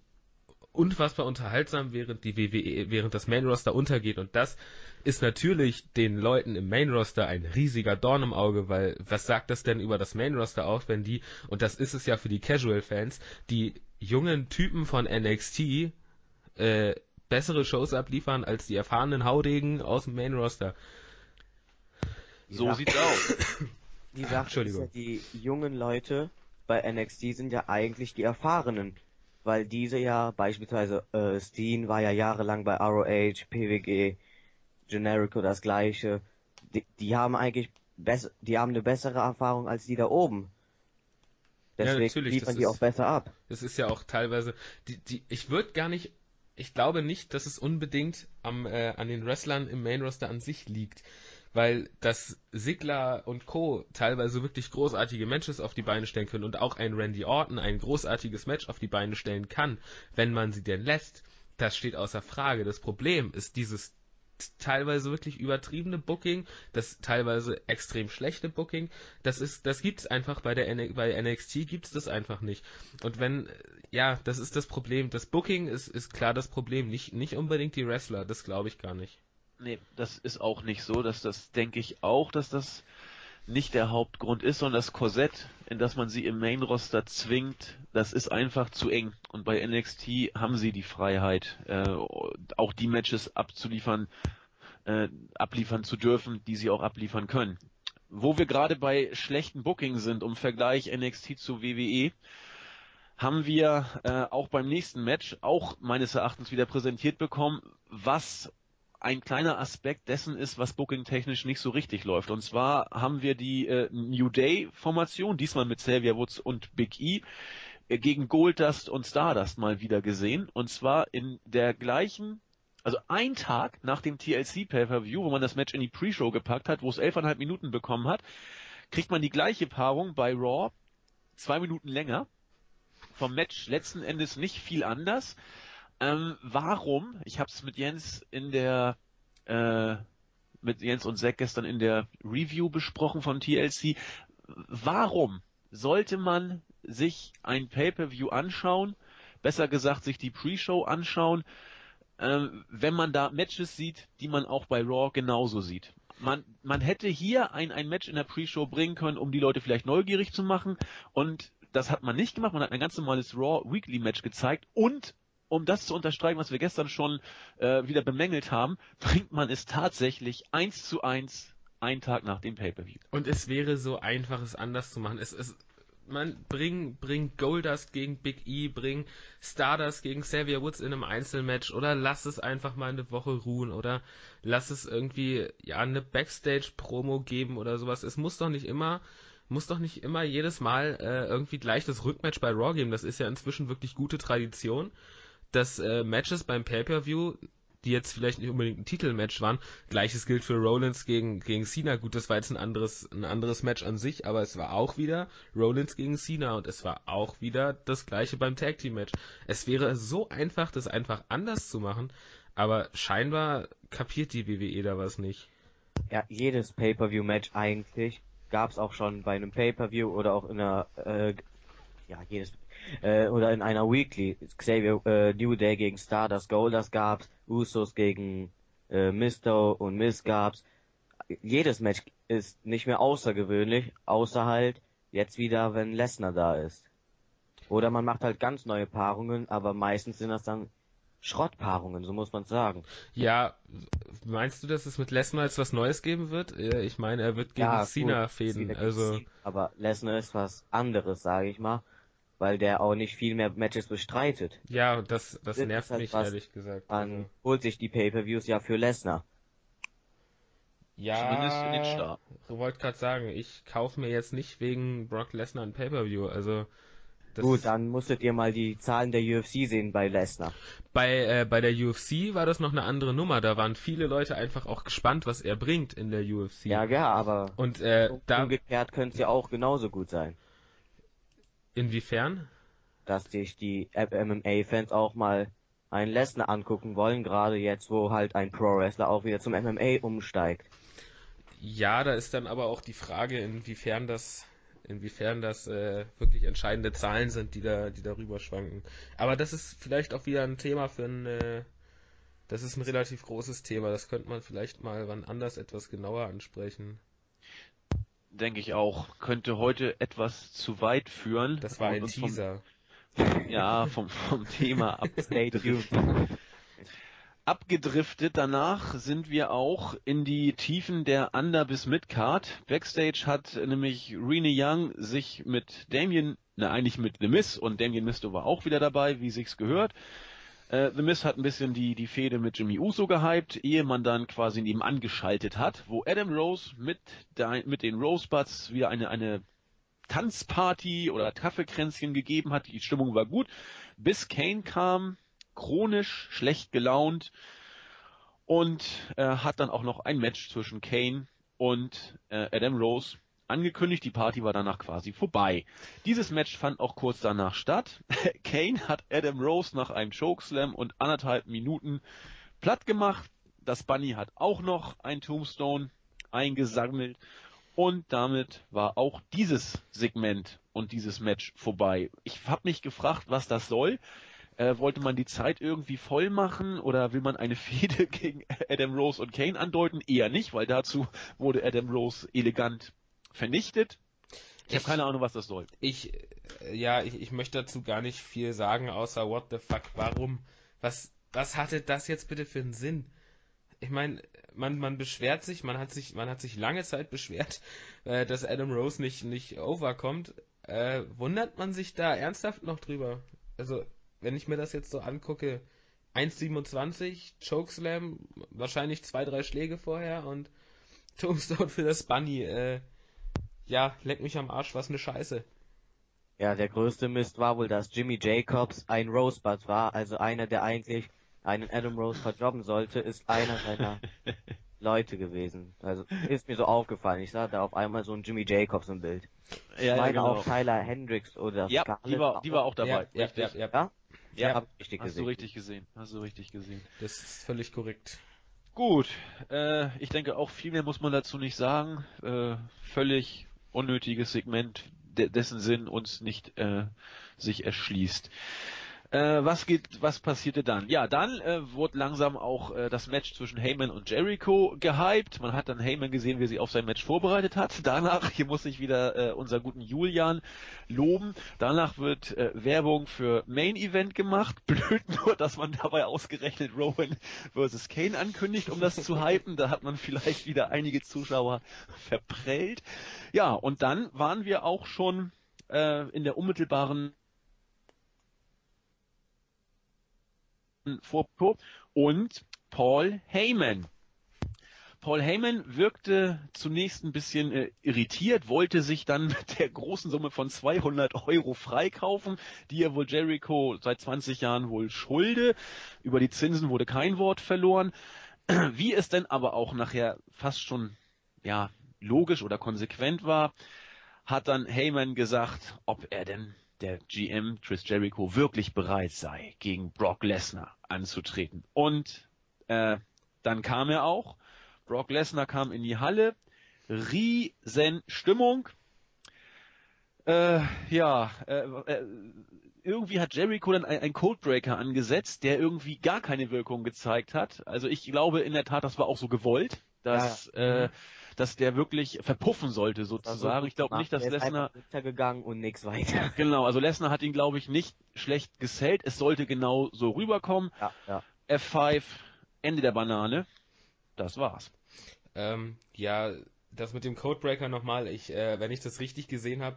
Speaker 2: unfassbar unterhaltsam, während die WWE, während das Main Roster untergeht. Und das ist natürlich den Leuten im Main Roster ein riesiger Dorn im Auge, weil was sagt das denn über das Main Roster aus, wenn die, und das ist es ja für die Casual Fans, die jungen Typen von NXT äh, bessere Shows abliefern als die erfahrenen Haudegen aus dem Main Roster.
Speaker 1: So sieht's aus.
Speaker 3: Die Sache ist ja, die jungen Leute bei NXT sind ja eigentlich die Erfahrenen. Weil diese ja, beispielsweise äh, Steen war ja jahrelang bei ROH, PWG, Generico das gleiche. Die, die haben eigentlich besser, die haben eine bessere Erfahrung als die da oben. Deswegen ja, liefern die ist, auch besser ab.
Speaker 2: Das ist ja auch teilweise, die, die, ich würde gar nicht, ich glaube nicht, dass es unbedingt am, äh, an den Wrestlern im Main Roster an sich liegt weil das Sigler und Co. teilweise wirklich großartige Matches auf die Beine stellen können und auch ein Randy Orton ein großartiges Match auf die Beine stellen kann, wenn man sie denn lässt. Das steht außer Frage. Das Problem ist dieses teilweise wirklich übertriebene Booking, das teilweise extrem schlechte Booking, das ist, das gibt's einfach bei der bei NXT gibt's das einfach nicht. Und wenn, ja, das ist das Problem. Das Booking ist, ist klar das Problem, nicht, nicht unbedingt die Wrestler, das glaube ich gar nicht.
Speaker 1: Nee, das ist auch nicht so, dass das denke ich auch, dass das nicht der Hauptgrund ist, sondern das Korsett, in das man sie im Main Roster zwingt, das ist einfach zu eng. Und bei NXT haben sie die Freiheit, äh, auch die Matches abzuliefern, äh, abliefern zu dürfen, die sie auch abliefern können. Wo wir gerade bei schlechten Booking sind, um Vergleich NXT zu WWE, haben wir äh, auch beim nächsten Match auch meines Erachtens wieder präsentiert bekommen, was ein kleiner Aspekt dessen ist, was booking-technisch nicht so richtig läuft. Und zwar haben wir die äh, New Day-Formation, diesmal mit Xavier Woods und Big E, äh, gegen Goldust und Stardust mal wieder gesehen. Und zwar in der gleichen, also ein Tag nach dem TLC Pay-Per-View, wo man das Match in die Pre-Show gepackt hat, wo es elfeinhalb Minuten bekommen hat, kriegt man die gleiche Paarung bei Raw, zwei Minuten länger. Vom Match letzten Endes nicht viel anders. Ähm, warum, ich habe es mit Jens in der äh, mit Jens und Zack gestern in der Review besprochen von TLC, warum sollte man sich ein Pay-per-View anschauen, besser gesagt sich die Pre-Show anschauen, äh, wenn man da Matches sieht, die man auch bei Raw genauso sieht. Man, man hätte hier ein, ein Match in der Pre-Show bringen können, um die Leute vielleicht neugierig zu machen und das hat man nicht gemacht. Man hat ein ganz normales Raw Weekly Match gezeigt und um das zu unterstreichen, was wir gestern schon äh, wieder bemängelt haben, bringt man es tatsächlich eins zu eins einen Tag nach dem Pay-Per-View.
Speaker 2: Und es wäre so einfach, es anders zu machen. Es, es, man bring, bring Goldust gegen Big E, bring Stardust gegen Xavier Woods in einem Einzelmatch oder lass es einfach mal eine Woche ruhen oder lass es irgendwie ja eine Backstage-Promo geben oder sowas. Es muss doch nicht immer muss doch nicht immer jedes Mal äh, irgendwie gleich das Rückmatch bei Raw geben. Das ist ja inzwischen wirklich gute Tradition dass äh, Matches beim Pay-Per-View, die jetzt vielleicht nicht unbedingt ein Titelmatch waren, gleiches gilt für Rollins gegen, gegen Cena. Gut, das war jetzt ein anderes, ein anderes Match an sich, aber es war auch wieder Rollins gegen Cena und es war auch wieder das gleiche beim Tag Team Match. Es wäre so einfach, das einfach anders zu machen, aber scheinbar kapiert die WWE da was nicht.
Speaker 3: Ja, jedes Pay-Per-View-Match eigentlich gab es auch schon bei einem Pay-Per-View oder auch in einer, äh, ja, jedes äh, oder in einer Weekly. Xavier äh, New Day gegen Stardust Goldust gab's, Usos gegen äh, Misto und Miss gab's. Jedes Match ist nicht mehr außergewöhnlich, außer halt jetzt wieder, wenn Lesnar da ist. Oder man macht halt ganz neue Paarungen, aber meistens sind das dann Schrottpaarungen, so muss man sagen.
Speaker 2: Ja, meinst du, dass es mit Lesnar jetzt was Neues geben wird? Ich meine, er wird gegen ja, Cena fäden, also.
Speaker 3: Aber Lesnar ist was anderes, sage ich mal, weil der auch nicht viel mehr Matches bestreitet.
Speaker 2: Ja, das, das, das nervt halt mich ehrlich gesagt.
Speaker 3: Man also. holt sich die Pay-per-Views ja für Lesnar.
Speaker 2: Ja, Zumindest für den Start. Ich wollte gerade sagen, ich kaufe mir jetzt nicht wegen Brock Lesnar ein Pay-per-View, also
Speaker 3: das Gut, dann musstet ihr mal die Zahlen der UFC sehen bei Lesnar.
Speaker 2: Bei, äh, bei der UFC war das noch eine andere Nummer. Da waren viele Leute einfach auch gespannt, was er bringt in der UFC.
Speaker 3: Ja, ja, aber
Speaker 2: und äh, da
Speaker 3: umgekehrt könnte es ja auch genauso gut sein.
Speaker 2: Inwiefern?
Speaker 3: Dass sich die MMA-Fans auch mal einen Lesnar angucken wollen, gerade jetzt, wo halt ein Pro-Wrestler auch wieder zum MMA umsteigt.
Speaker 2: Ja, da ist dann aber auch die Frage, inwiefern das inwiefern das äh, wirklich entscheidende Zahlen sind, die da, die darüber schwanken. Aber das ist vielleicht auch wieder ein Thema für ein, äh, das ist ein relativ großes Thema. Das könnte man vielleicht mal wann anders etwas genauer ansprechen.
Speaker 1: Denke ich auch. Könnte heute etwas zu weit führen.
Speaker 2: Das war ein Teaser.
Speaker 1: Vom, ja, vom, vom Thema Upstate abgedriftet. Danach sind wir auch in die Tiefen der Under- bis Mid-Card. Backstage hat nämlich Rene Young sich mit Damien, na eigentlich mit The Miz und Damien Misto war auch wieder dabei, wie sich's gehört. Äh, The Miz hat ein bisschen die, die Fehde mit Jimmy Uso gehypt, ehe man dann quasi neben angeschaltet hat, wo Adam Rose mit, de, mit den Rosebuds wieder eine, eine Tanzparty oder Kaffeekränzchen gegeben hat. Die Stimmung war gut. Bis Kane kam, chronisch schlecht gelaunt und äh, hat dann auch noch ein Match zwischen Kane und äh, Adam Rose angekündigt. Die Party war danach quasi vorbei. Dieses Match fand auch kurz danach statt. Kane hat Adam Rose nach einem Chokeslam und anderthalb Minuten platt gemacht. Das Bunny hat auch noch ein Tombstone eingesammelt und damit war auch dieses Segment und dieses Match vorbei. Ich habe mich gefragt, was das soll. Äh, wollte man die Zeit irgendwie voll machen oder will man eine Fehde gegen Adam Rose und Kane andeuten? Eher nicht, weil dazu wurde Adam Rose elegant vernichtet. Ich, ich habe keine Ahnung, was das soll.
Speaker 2: Ich, äh, ja, ich, ich möchte dazu gar nicht viel sagen, außer what the fuck, warum? Was, was hatte das jetzt bitte für einen Sinn? Ich meine, man, man beschwert sich, man hat sich, man hat sich lange Zeit beschwert, äh, dass Adam Rose nicht, nicht overkommt. Äh, wundert man sich da ernsthaft noch drüber? Also, wenn ich mir das jetzt so angucke, 1,27, Chokeslam, wahrscheinlich zwei, drei Schläge vorher und Tombstone für das Bunny. Äh, ja, leck mich am Arsch, was ne Scheiße.
Speaker 3: Ja, der größte Mist war wohl, dass Jimmy Jacobs ein Rosebud war, also einer, der eigentlich einen Adam Rose verjobben sollte, ist einer seiner Leute gewesen. Also ist mir so aufgefallen. Ich sah da auf einmal so ein Jimmy Jacobs im Bild. Ja, ich meine ja, genau. auch Tyler Hendricks oder
Speaker 1: ja, Scarlett die war, die war auch dabei.
Speaker 2: Ja, ja, ja, ja.
Speaker 1: Ja, hab ich richtig hast gesehen. du richtig gesehen. Hast du richtig gesehen.
Speaker 2: Das ist völlig korrekt.
Speaker 1: Gut, äh, ich denke auch viel mehr muss man dazu nicht sagen. Äh, völlig unnötiges Segment, dessen Sinn uns nicht äh, sich erschließt. Äh, was geht, was passierte dann? Ja, dann äh, wurde langsam auch äh, das Match zwischen Heyman und Jericho gehypt. Man hat dann Heyman gesehen, wie sie auf sein Match vorbereitet hat. Danach, hier muss ich wieder äh, unser guten Julian loben. Danach wird äh, Werbung für Main Event gemacht. Blöd nur, dass man dabei ausgerechnet Rowan vs. Kane ankündigt, um das zu hypen. Da hat man vielleicht wieder einige Zuschauer verprellt. Ja, und dann waren wir auch schon äh, in der unmittelbaren vor und Paul Heyman. Paul Heyman wirkte zunächst ein bisschen äh, irritiert, wollte sich dann mit der großen Summe von 200 Euro freikaufen, die er wohl Jericho seit 20 Jahren wohl schulde. Über die Zinsen wurde kein Wort verloren. Wie es denn aber auch nachher fast schon, ja, logisch oder konsequent war, hat dann Heyman gesagt, ob er denn der GM Chris Jericho wirklich bereit sei, gegen Brock Lesnar anzutreten. Und äh, dann kam er auch. Brock Lesnar kam in die Halle. Riesen Stimmung. Äh, ja, äh, äh, irgendwie hat Jericho dann einen Codebreaker angesetzt, der irgendwie gar keine Wirkung gezeigt hat. Also ich glaube in der Tat, das war auch so gewollt, dass ja. äh, dass der wirklich verpuffen sollte sozusagen. Ich glaube nicht, dass Lesnar
Speaker 3: gegangen und nichts weiter.
Speaker 1: Genau, also Lesnar hat ihn glaube ich nicht schlecht gesellt. Es sollte genau so rüberkommen.
Speaker 3: Ja, ja.
Speaker 1: F5, Ende der Banane. Das war's.
Speaker 2: Ähm, ja, das mit dem Codebreaker nochmal. Ich, äh, wenn ich das richtig gesehen habe,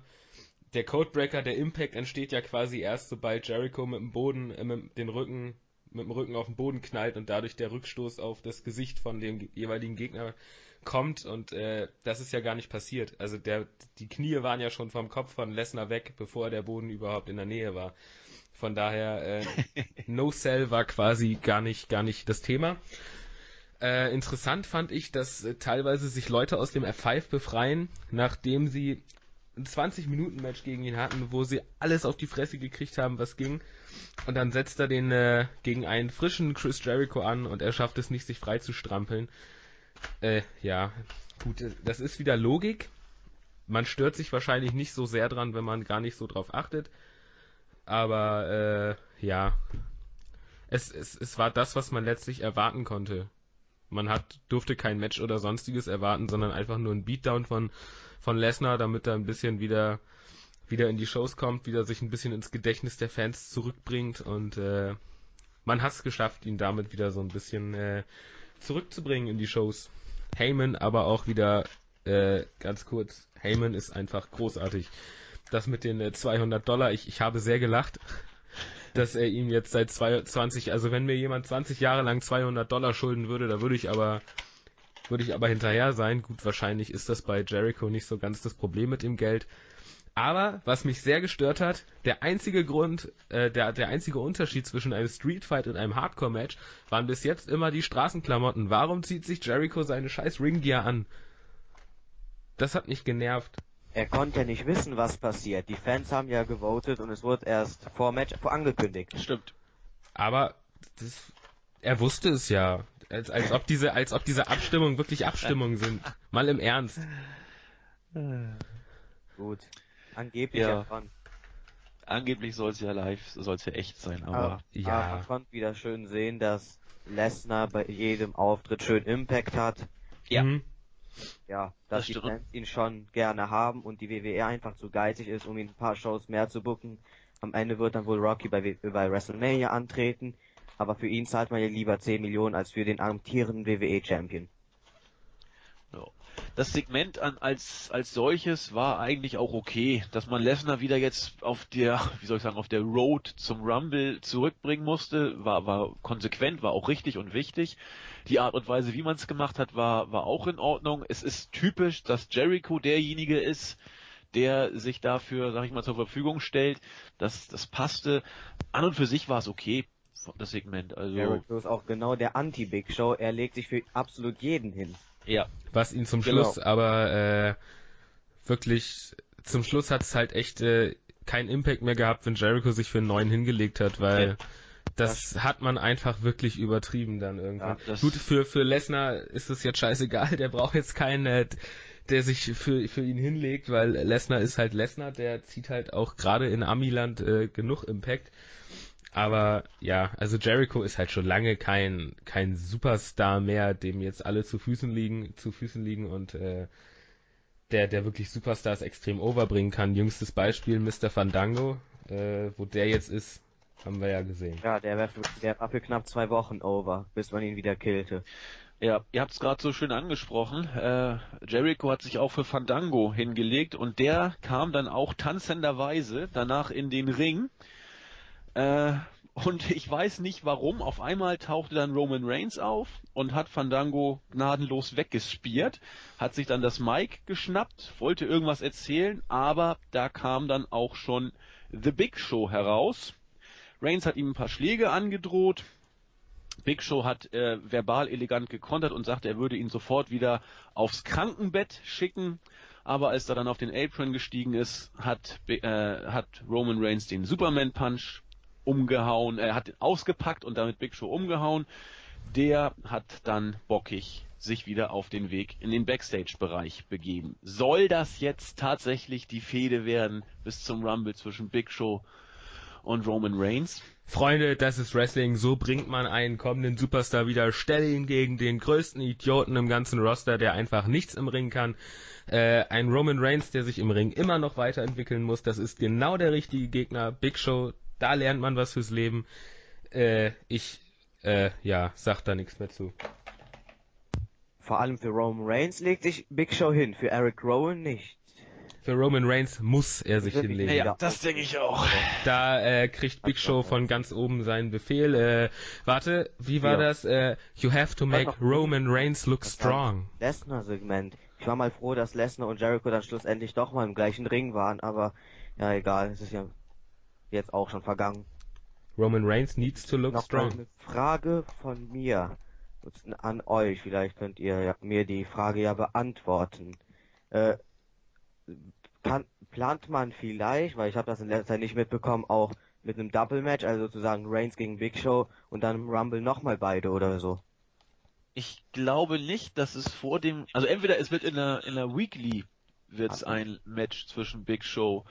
Speaker 2: der Codebreaker, der Impact entsteht ja quasi erst, sobald Jericho mit dem Boden, äh, mit dem Rücken, mit dem Rücken auf den Boden knallt und dadurch der Rückstoß auf das Gesicht von dem jeweiligen Gegner kommt und äh, das ist ja gar nicht passiert. Also der, die Knie waren ja schon vom Kopf von Lesnar weg, bevor der Boden überhaupt in der Nähe war. Von daher, äh, No Cell war quasi gar nicht, gar nicht das Thema. Äh, interessant fand ich, dass äh, teilweise sich Leute aus dem F5 befreien, nachdem sie ein 20-Minuten-Match gegen ihn hatten, wo sie alles auf die Fresse gekriegt haben, was ging. Und dann setzt er den äh, gegen einen frischen Chris Jericho an und er schafft es nicht, sich frei zu strampeln. Äh, ja, gut, das ist wieder Logik. Man stört sich wahrscheinlich nicht so sehr dran, wenn man gar nicht so drauf achtet. Aber äh, ja, es, es, es war das, was man letztlich erwarten konnte. Man hat, durfte kein Match oder sonstiges erwarten, sondern einfach nur ein Beatdown von, von Lesnar, damit er ein bisschen wieder, wieder in die Shows kommt, wieder sich ein bisschen ins Gedächtnis der Fans zurückbringt und äh, man hat es geschafft, ihn damit wieder so ein bisschen äh, zurückzubringen in die Shows. Heyman aber auch wieder, äh, ganz kurz, Heyman ist einfach großartig. Das mit den äh, 200 Dollar, ich, ich habe sehr gelacht dass er ihm jetzt seit 20, also wenn mir jemand 20 Jahre lang 200 Dollar schulden würde, da würde ich aber, würde ich aber hinterher sein. Gut, wahrscheinlich ist das bei Jericho nicht so ganz das Problem mit dem Geld. Aber was mich sehr gestört hat, der einzige Grund, äh, der, der einzige Unterschied zwischen einem Streetfight und einem Hardcore-Match waren bis jetzt immer die Straßenklamotten. Warum zieht sich Jericho seine scheiß Ringgear an? Das hat mich genervt.
Speaker 3: Er konnte ja nicht wissen, was passiert. Die Fans haben ja gewotet und es wurde erst vor Match vor angekündigt.
Speaker 1: Stimmt.
Speaker 2: Aber das, er wusste es ja. Als, als ob diese, als ob diese Abstimmungen wirklich Abstimmungen sind. Mal im Ernst.
Speaker 3: Gut. Angeblich ja. davon.
Speaker 1: Angeblich soll es ja live, soll es ja echt sein, aber, aber
Speaker 3: ja. Aber man konnte wieder schön sehen, dass Lesnar bei jedem Auftritt schön Impact hat.
Speaker 1: Ja. Mhm
Speaker 3: ja, dass das die Fans ihn schon gerne haben und die WWE einfach zu geizig ist, um ihn ein paar Shows mehr zu booken. Am Ende wird dann wohl Rocky bei, bei WrestleMania antreten, aber für ihn zahlt man ja lieber 10 Millionen als für den amtierenden WWE Champion.
Speaker 1: Das Segment an, als, als solches war eigentlich auch okay, dass man Lesnar wieder jetzt auf der, wie soll ich sagen, auf der Road zum Rumble zurückbringen musste, war, war konsequent, war auch richtig und wichtig. Die Art und Weise, wie man es gemacht hat, war, war auch in Ordnung. Es ist typisch, dass Jericho derjenige ist, der sich dafür, sag ich mal, zur Verfügung stellt. Das, das passte. An und für sich war es okay, das Segment. Also
Speaker 3: Jericho ist auch genau der Anti-Big Show. Er legt sich für absolut jeden hin.
Speaker 2: Ja. Was ihn zum genau. Schluss aber äh, wirklich zum Schluss hat es halt echt äh, keinen Impact mehr gehabt, wenn Jericho sich für einen neuen hingelegt hat, weil ja. Das hat man einfach wirklich übertrieben dann irgendwann. Ja, Gut, für, für Lesnar ist es jetzt scheißegal, der braucht jetzt keinen, äh, der sich für, für ihn hinlegt, weil Lesnar ist halt Lesnar, der zieht halt auch gerade in Amiland äh, genug Impact. Aber ja, also Jericho ist halt schon lange kein, kein Superstar mehr, dem jetzt alle zu Füßen liegen, zu Füßen liegen und äh, der, der wirklich Superstars extrem overbringen kann. Jüngstes Beispiel Mr. Fandango, äh, wo der jetzt ist, haben wir ja gesehen.
Speaker 3: Ja, der, war der war für knapp zwei Wochen over, bis man ihn wieder killte.
Speaker 1: Ja, ihr habt es gerade so schön angesprochen. Äh, Jericho hat sich auch für Fandango hingelegt und der kam dann auch tanzenderweise danach in den Ring. Äh, und ich weiß nicht warum, auf einmal tauchte dann Roman Reigns auf und hat Fandango gnadenlos weggespiert, hat sich dann das Mic geschnappt, wollte irgendwas erzählen, aber da kam dann auch schon The Big Show heraus Reigns hat ihm ein paar Schläge angedroht. Big Show hat äh, verbal elegant gekontert und sagte, er würde ihn sofort wieder aufs Krankenbett schicken. Aber als er dann auf den Apron gestiegen ist, hat, äh, hat Roman Reigns den Superman Punch umgehauen, er hat ihn ausgepackt und damit Big Show umgehauen. Der hat dann bockig sich wieder auf den Weg in den Backstage-Bereich begeben. Soll das jetzt tatsächlich die Fehde werden bis zum Rumble zwischen Big Show und Roman Reigns.
Speaker 2: Freunde, das ist Wrestling. So bringt man einen kommenden Superstar wieder. Stell ihn gegen den größten Idioten im ganzen Roster, der einfach nichts im Ring kann. Äh, ein Roman Reigns, der sich im Ring immer noch weiterentwickeln muss. Das ist genau der richtige Gegner. Big Show, da lernt man was fürs Leben. Äh, ich, äh, ja, sag da nichts mehr zu.
Speaker 3: Vor allem für Roman Reigns legt sich Big Show hin, für Eric Rowan nicht.
Speaker 2: Für Roman Reigns muss er sich hinlegen.
Speaker 1: Ja, das denke ich auch.
Speaker 2: Da äh, kriegt Big Show von ganz oben seinen Befehl. Äh, warte, wie war
Speaker 3: Ja.
Speaker 2: das? Äh, you have to make Roman Reigns look
Speaker 3: Das
Speaker 2: strong.
Speaker 3: Lesnar-Segment. Ich war mal froh, dass Lesnar und Jericho dann schlussendlich doch mal im gleichen Ring waren, aber ja, egal, es ist ja jetzt auch schon vergangen.
Speaker 2: Roman Reigns needs to look
Speaker 3: Noch
Speaker 2: strong.
Speaker 3: eine Frage von mir an euch. Vielleicht könnt ihr mir die Frage ja beantworten. Äh, kann, plant man vielleicht, weil ich habe das in letzter Zeit nicht mitbekommen, auch mit einem Double Match, also sozusagen Reigns gegen Big Show und dann im Rumble nochmal beide oder so.
Speaker 1: Ich glaube nicht, dass es vor dem, also entweder es wird in der, in der Weekly wird es ein Match zwischen Big Show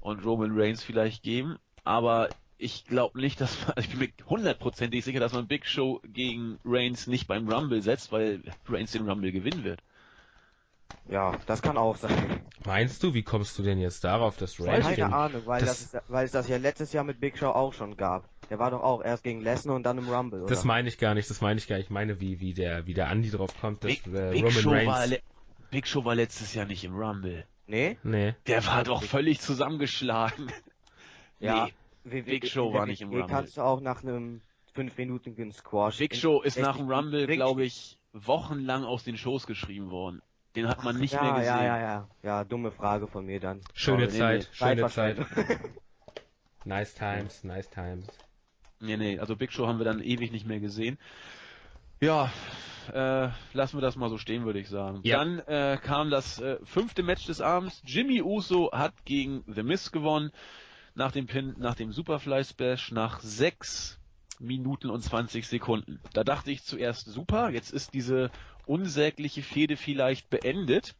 Speaker 1: und Roman Reigns vielleicht geben, aber ich glaube nicht, dass man, ich bin mir hundertprozentig sicher, dass man Big Show gegen Reigns nicht beim Rumble setzt, weil Reigns den Rumble gewinnen wird.
Speaker 3: Ja, das kann auch sein.
Speaker 2: Meinst du, wie kommst du denn jetzt darauf, dass
Speaker 3: Keine
Speaker 2: Reigns den...
Speaker 3: Ahnung, weil
Speaker 2: das-
Speaker 3: das, ist, weil es das ja letztes Jahr mit Big Show auch schon gab. Der war doch auch erst gegen Lesnar und dann im Rumble, oder?
Speaker 2: Das meine ich gar nicht, das meine ich gar nicht. Ich meine, wie, wie der, wie der Andy drauf kommt, dass
Speaker 1: Big,
Speaker 2: äh,
Speaker 1: Big,
Speaker 2: Roman
Speaker 1: Show
Speaker 2: Reigns...
Speaker 1: Big Show war letztes Jahr nicht im Rumble.
Speaker 3: Nee?
Speaker 2: Nee.
Speaker 1: Der war doch völlig zusammengeschlagen.
Speaker 3: Ja.
Speaker 1: Nee.
Speaker 3: Wie,
Speaker 1: Big Show war nicht im Rumble.
Speaker 3: kannst du auch nach einem fünfminütigen Squash.
Speaker 1: Big Show ist
Speaker 3: 60
Speaker 1: nach dem Rumble, glaube ich, wochenlang aus den Shows geschrieben worden. Den hat man nicht
Speaker 3: ja,
Speaker 1: mehr gesehen.
Speaker 3: Ja, ja, ja. Ja, dumme Frage von mir dann.
Speaker 2: Schöne
Speaker 1: Sorry, nee,
Speaker 2: Zeit, schöne Zeit. Nice times, nice times.
Speaker 1: Nee, nee, also Big Show haben wir dann ewig nicht mehr gesehen. Ja, äh, lassen wir das mal so stehen, würde ich sagen.
Speaker 2: Ja.
Speaker 1: Dann äh, kam das äh, fünfte Match des Abends. Jimmy Uso hat gegen The Miz gewonnen. Nach dem Pin, nach dem Superfly Splash, nach sechs Minuten und 20 Sekunden. Da dachte ich zuerst, super, jetzt ist diese unsägliche Fehde vielleicht beendet.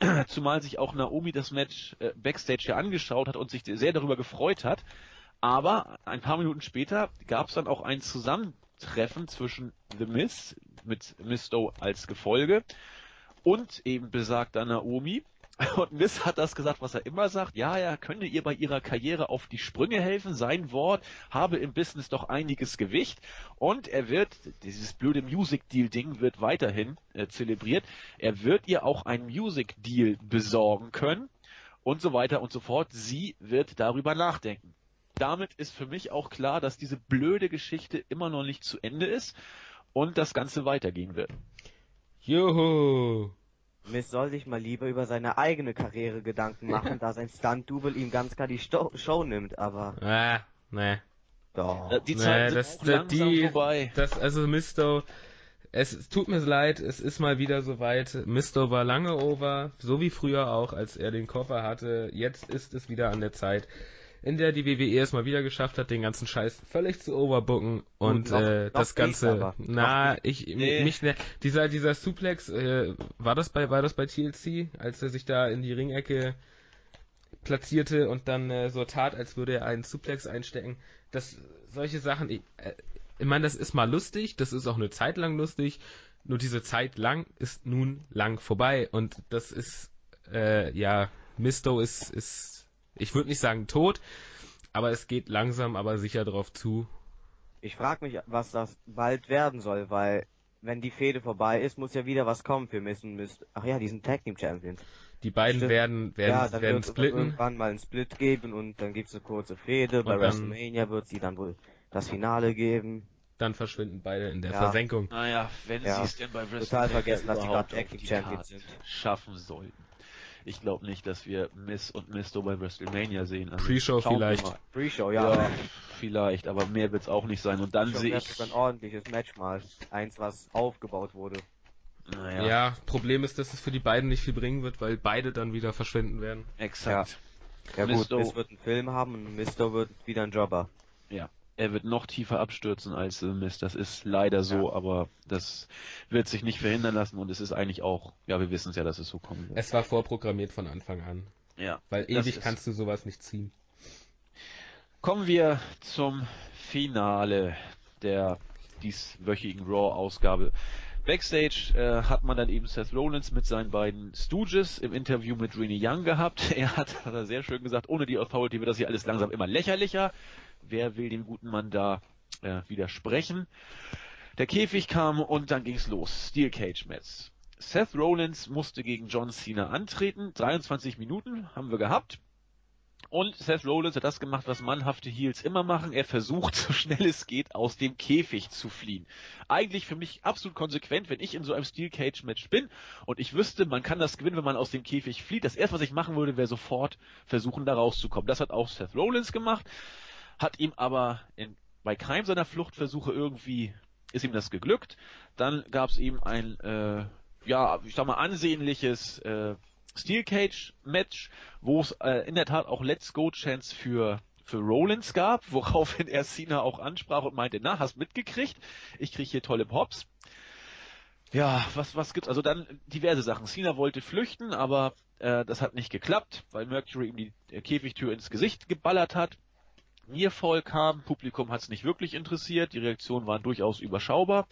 Speaker 1: Zumal sich auch Naomi das Match äh, Backstage ja angeschaut hat und sich sehr darüber gefreut hat. Aber ein paar Minuten später gab es dann auch ein Zusammentreffen zwischen The Miz mit Misto als Gefolge und eben besagter Naomi. Und Miz hat das gesagt, was er immer sagt. Ja, er könne ihr bei ihrer Karriere auf die Sprünge helfen. Sein Wort habe im Business doch einiges Gewicht. Und er wird, dieses blöde Music Deal Ding wird weiterhin äh, zelebriert. Er wird ihr auch ein Music Deal besorgen können. Und so weiter und so fort. Sie wird darüber nachdenken damit ist für mich auch klar, dass diese blöde Geschichte immer noch nicht zu Ende ist und das Ganze weitergehen wird.
Speaker 2: Juhu!
Speaker 3: Miss soll sich mal lieber über seine eigene Karriere Gedanken machen, da sein Stunt-Double ihm ganz klar die Sto Show nimmt, aber
Speaker 2: Ah, nee.
Speaker 3: doch.
Speaker 1: Äh, Die
Speaker 2: Nee,
Speaker 1: Zeit
Speaker 2: das-
Speaker 1: ist auch
Speaker 2: das-
Speaker 1: langsam
Speaker 2: die-
Speaker 1: vorbei.
Speaker 2: Das, also Misto, es, es tut mir leid, es ist mal wieder soweit. Misto war lange over, so wie früher auch, als er den Koffer hatte. Jetzt ist es wieder an der Zeit, in der die WWE es mal wieder geschafft hat, den ganzen Scheiß völlig zu overbooken und
Speaker 3: noch-
Speaker 2: äh, das Ganze. Na, ich
Speaker 1: Nee.
Speaker 2: mich ne, dieser dieser Suplex, äh, war das bei war das bei TLC, als er sich da in die Ringecke platzierte und dann äh, so tat, als würde er einen Suplex einstecken. Das solche Sachen, ich, äh, ich meine, das ist mal lustig, das ist auch eine Zeit lang lustig, nur diese Zeit lang ist nun lang vorbei und das ist äh, ja Misto ist ist ich würde nicht sagen tot, aber es geht langsam aber sicher drauf zu.
Speaker 3: Ich frage mich, was das bald werden soll, weil wenn die Fehde vorbei ist, muss ja wieder was kommen für Miss und Miss. Ach ja, die sind Tag Team Champions.
Speaker 2: Die beiden
Speaker 3: Stimmt.
Speaker 2: werden werden
Speaker 3: ja, dann
Speaker 2: werden
Speaker 3: wird es
Speaker 2: splitten.
Speaker 3: irgendwann mal einen Split geben und dann gibt's eine kurze Fehde. Bei WrestleMania wird sie dann wohl das Finale geben.
Speaker 2: Dann verschwinden beide in der
Speaker 3: Ja.
Speaker 2: Versenkung.
Speaker 1: Naja, wenn
Speaker 3: Ja.
Speaker 1: sie es denn bei WrestleMania
Speaker 3: Total vergessen, dass
Speaker 1: überhaupt
Speaker 3: gerade Tag Team Champions sind.
Speaker 1: schaffen sollten. Ich glaube nicht, dass wir Miss und Misto bei WrestleMania sehen. Also
Speaker 2: Pre-Show vielleicht.
Speaker 3: Pre-Show,
Speaker 1: Ja,
Speaker 3: ja.
Speaker 1: vielleicht, aber mehr wird's auch nicht sein. Und dann sehe ich,
Speaker 3: sogar ein ordentliches Match mal. Eins, was aufgebaut wurde.
Speaker 1: naja,
Speaker 2: Ja. Problem ist, dass es für die beiden nicht viel bringen wird, weil beide dann wieder verschwinden werden.
Speaker 1: exakt.
Speaker 3: Ja gut,
Speaker 1: Misto-
Speaker 3: Miss wird einen Film haben und Misto wird wieder ein Jobber.
Speaker 1: Er wird noch tiefer abstürzen als The Mist. Das ist leider so, aber das wird sich nicht verhindern lassen und es ist eigentlich auch, ja, wir wissen es ja, dass es so kommen wird.
Speaker 2: Es war vorprogrammiert von Anfang an.
Speaker 1: Ja.
Speaker 2: Weil ewig kannst du sowas nicht ziehen.
Speaker 1: Kommen wir zum Finale der dieswöchigen Raw-Ausgabe. Backstage äh, hat man dann eben Seth Rollins mit seinen beiden Stooges im Interview mit Renee Young gehabt. Er hat, hat er sehr schön gesagt, ohne die Authority wird das hier alles langsam immer lächerlicher. Wer will dem guten Mann da äh, widersprechen? Der Käfig kam und dann ging's los. Steel Cage Match. Seth Rollins musste gegen John Cena antreten. 23 Minuten haben wir gehabt. Und Seth Rollins hat das gemacht, was mannhafte Heels immer machen. Er versucht, so schnell es geht, aus dem Käfig zu fliehen. Eigentlich für mich absolut konsequent, wenn ich in so einem Steel Cage Match bin und ich wüsste, man kann das gewinnen, wenn man aus dem Käfig flieht. Das erste, was ich machen würde, wäre sofort versuchen, da rauszukommen. Das hat auch Seth Rollins gemacht, hat ihm aber in, bei keinem seiner Fluchtversuche irgendwie ist ihm das geglückt. Dann gab es ihm ein, äh, ja, ich sag mal, ansehnliches äh, Steel Cage Match, wo es äh, in der Tat auch Let's Go Chance für für Rollins gab, woraufhin er Cena auch ansprach und meinte, na, hast mitgekriegt? Ich krieg hier tolle Pops. Ja, was was gibt's? Also dann diverse Sachen. Cena wollte flüchten, aber äh, das hat nicht geklappt, weil Mercury ihm die äh, Käfigtür ins Gesicht geballert hat. Mir voll kam, Publikum hat es nicht wirklich interessiert, die Reaktionen waren durchaus überschaubar.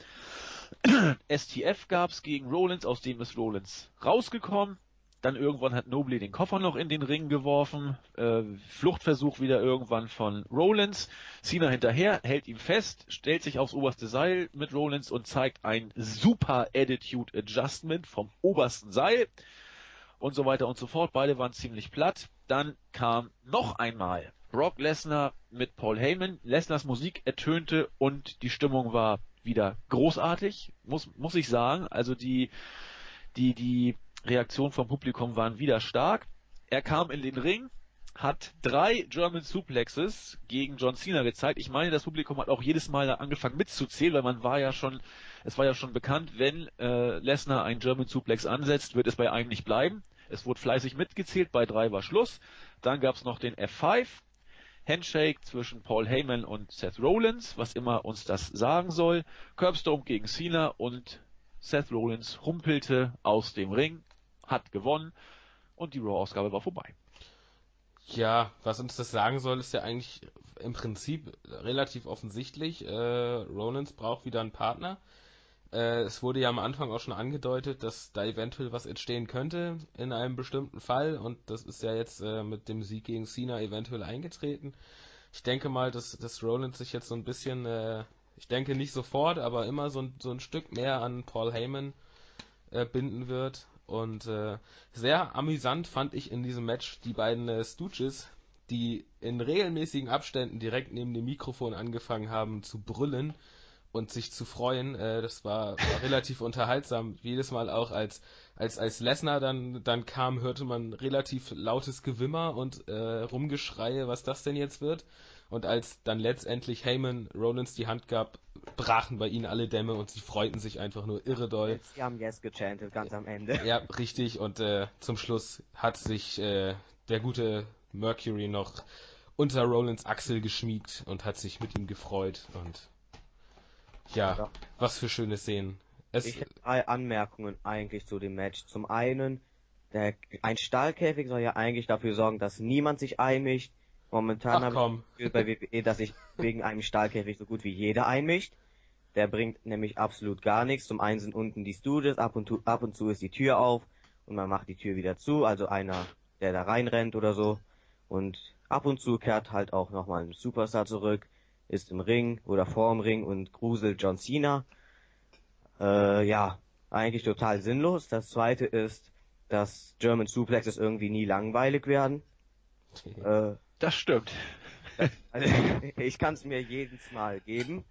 Speaker 1: STF gab's gegen Rollins, aus dem ist Rollins rausgekommen. Dann irgendwann hat Nobley den Koffer noch in den Ring geworfen. Äh, Fluchtversuch wieder irgendwann von Rollins. Cena hinterher, hält ihn fest, stellt sich aufs oberste Seil mit Rollins und zeigt ein super Attitude Adjustment vom obersten Seil. Und so weiter und so fort. Beide waren ziemlich platt. Dann kam noch einmal Brock Lesnar mit Paul Heyman. Lesnars Musik ertönte und die Stimmung war wieder großartig, muss, muss ich sagen. Also die, die, die Reaktionen vom Publikum waren wieder stark. Er kam in den Ring, hat drei German Suplexes gegen John Cena gezeigt. Ich meine, das Publikum hat auch jedes Mal angefangen mitzuzählen, weil man war ja schon, es war ja schon bekannt, wenn äh, Lesnar einen German Suplex ansetzt, wird es bei einem nicht bleiben. Es wurde fleißig mitgezählt, bei drei war Schluss. Dann gab es noch den F5, Handshake zwischen Paul Heyman und Seth Rollins, was immer uns das sagen soll. Curbstone gegen Cena und Seth Rollins humpelte aus dem Ring, hat gewonnen und die Raw-Ausgabe war vorbei.
Speaker 2: Ja, was uns das sagen soll, ist ja eigentlich im Prinzip relativ offensichtlich. Äh, Rollins braucht wieder einen Partner. Äh, es wurde ja am Anfang auch schon angedeutet, dass da eventuell was entstehen könnte in einem bestimmten Fall. Und das ist ja jetzt äh, mit dem Sieg gegen Cena eventuell eingetreten. Ich denke mal, dass, dass Rollins sich jetzt so ein bisschen, äh, ich denke nicht sofort, aber immer so ein, so ein Stück mehr an Paul Heyman äh, binden wird. Und äh, sehr amüsant fand ich in diesem Match die beiden äh, Stooges, die in regelmäßigen Abständen direkt neben dem Mikrofon angefangen haben zu brüllen und sich zu freuen. Äh, das war, war relativ unterhaltsam. Jedes Mal auch als als als Lesnar dann dann kam, hörte man relativ lautes Gewimmer und äh, Rumgeschreie, was das denn jetzt wird. Und als dann letztendlich Heyman Rollins die Hand gab, brachen bei ihnen alle Dämme und sie freuten sich einfach nur irre doll.
Speaker 3: Sie haben Yes gechantet ganz am Ende.
Speaker 2: Ja, richtig. Und äh, zum Schluss hat sich äh, der gute Mercury noch unter Rollins Achsel geschmiegt und hat sich mit ihm gefreut. Und ja, ja. was für schöne Szenen.
Speaker 3: Es ich habe drei Anmerkungen eigentlich zu dem Match. Zum einen, der, ein Stahlkäfig soll ja eigentlich dafür sorgen, dass niemand sich einmischt. Momentan habe ich bei WWE, dass sich wegen einem Stahlkäfig so gut wie jeder einmischt. Der bringt nämlich absolut gar nichts. Zum einen sind unten die Studios, ab und, zu, ab und zu ist die Tür auf und man macht die Tür wieder zu, also einer, der da reinrennt oder so. Und ab und zu kehrt halt auch nochmal ein Superstar zurück, ist im Ring oder vor dem Ring und gruselt John Cena. Äh, ja, eigentlich total sinnlos. Das zweite ist, dass German Suplexes irgendwie nie langweilig werden.
Speaker 1: äh, das stimmt.
Speaker 3: Also, ich kann es mir jedes Mal geben.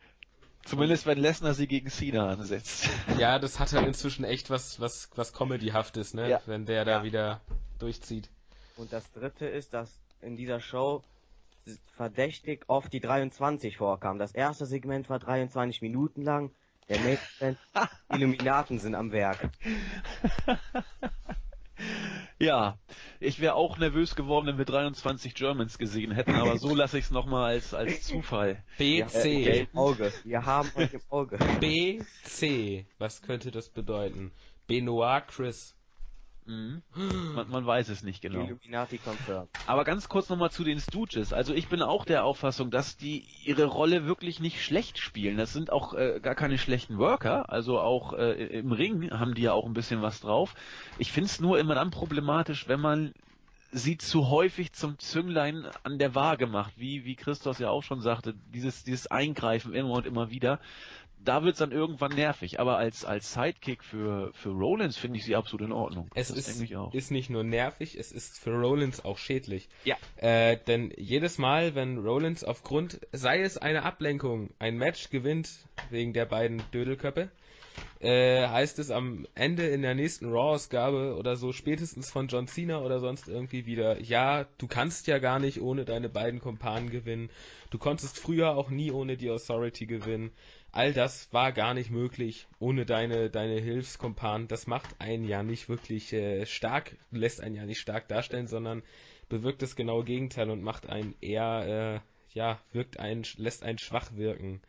Speaker 1: Zumindest wenn Lesnar sie gegen Cena ansetzt.
Speaker 2: Ja, das hat halt inzwischen echt was, was, was Comedyhaftes, ne? Ja. Wenn der da wieder durchzieht.
Speaker 3: Und das dritte ist, dass in dieser Show verdächtig oft die 23 vorkam. Das erste Segment war 23 Minuten lang. Der nächste Illuminaten sind am Werk.
Speaker 1: Ja, ich wäre auch nervös geworden, wenn wir 23 Germans gesehen hätten, aber so lasse ich es nochmal als, als Zufall.
Speaker 2: B, C.
Speaker 3: Äh, Auge. Wir haben euch im Auge.
Speaker 2: B, C. Was könnte das bedeuten? Benoit Chris.
Speaker 1: Mhm. Man, man, weiß es nicht genau.
Speaker 3: Illuminati confirmed.
Speaker 1: Aber ganz kurz nochmal zu den Stooges. Also ich bin auch der Auffassung, dass die ihre Rolle wirklich nicht schlecht spielen. Das sind auch äh, gar keine schlechten Worker. Also auch äh, im Ring haben die ja auch ein bisschen was drauf. Ich finde es nur immer dann problematisch, wenn man sie zu häufig zum Zünglein an der Waage macht, wie, wie Christos ja auch schon sagte, dieses, dieses Eingreifen immer und immer wieder da wird's dann irgendwann nervig. Aber als, als Sidekick für, für Rollins finde ich sie absolut in Ordnung.
Speaker 2: Es das ist, ist nicht nur nervig, es ist für Rollins auch schädlich.
Speaker 1: Ja.
Speaker 2: Äh, denn jedes Mal, wenn Rollins aufgrund, sei es eine Ablenkung, ein Match gewinnt, wegen der beiden Dödelköppe, äh, heißt es am Ende in der nächsten Raw-Ausgabe oder so, spätestens von John Cena oder sonst irgendwie wieder, ja, du kannst ja gar nicht ohne deine beiden Kumpanen gewinnen. Du konntest früher auch nie ohne die Authority gewinnen all das war gar nicht möglich ohne deine, deine Hilfskompanen. Das macht einen ja nicht wirklich äh, stark, lässt einen ja nicht stark darstellen, sondern bewirkt das genaue Gegenteil und macht einen eher, äh, ja, wirkt einen, lässt einen schwach wirken.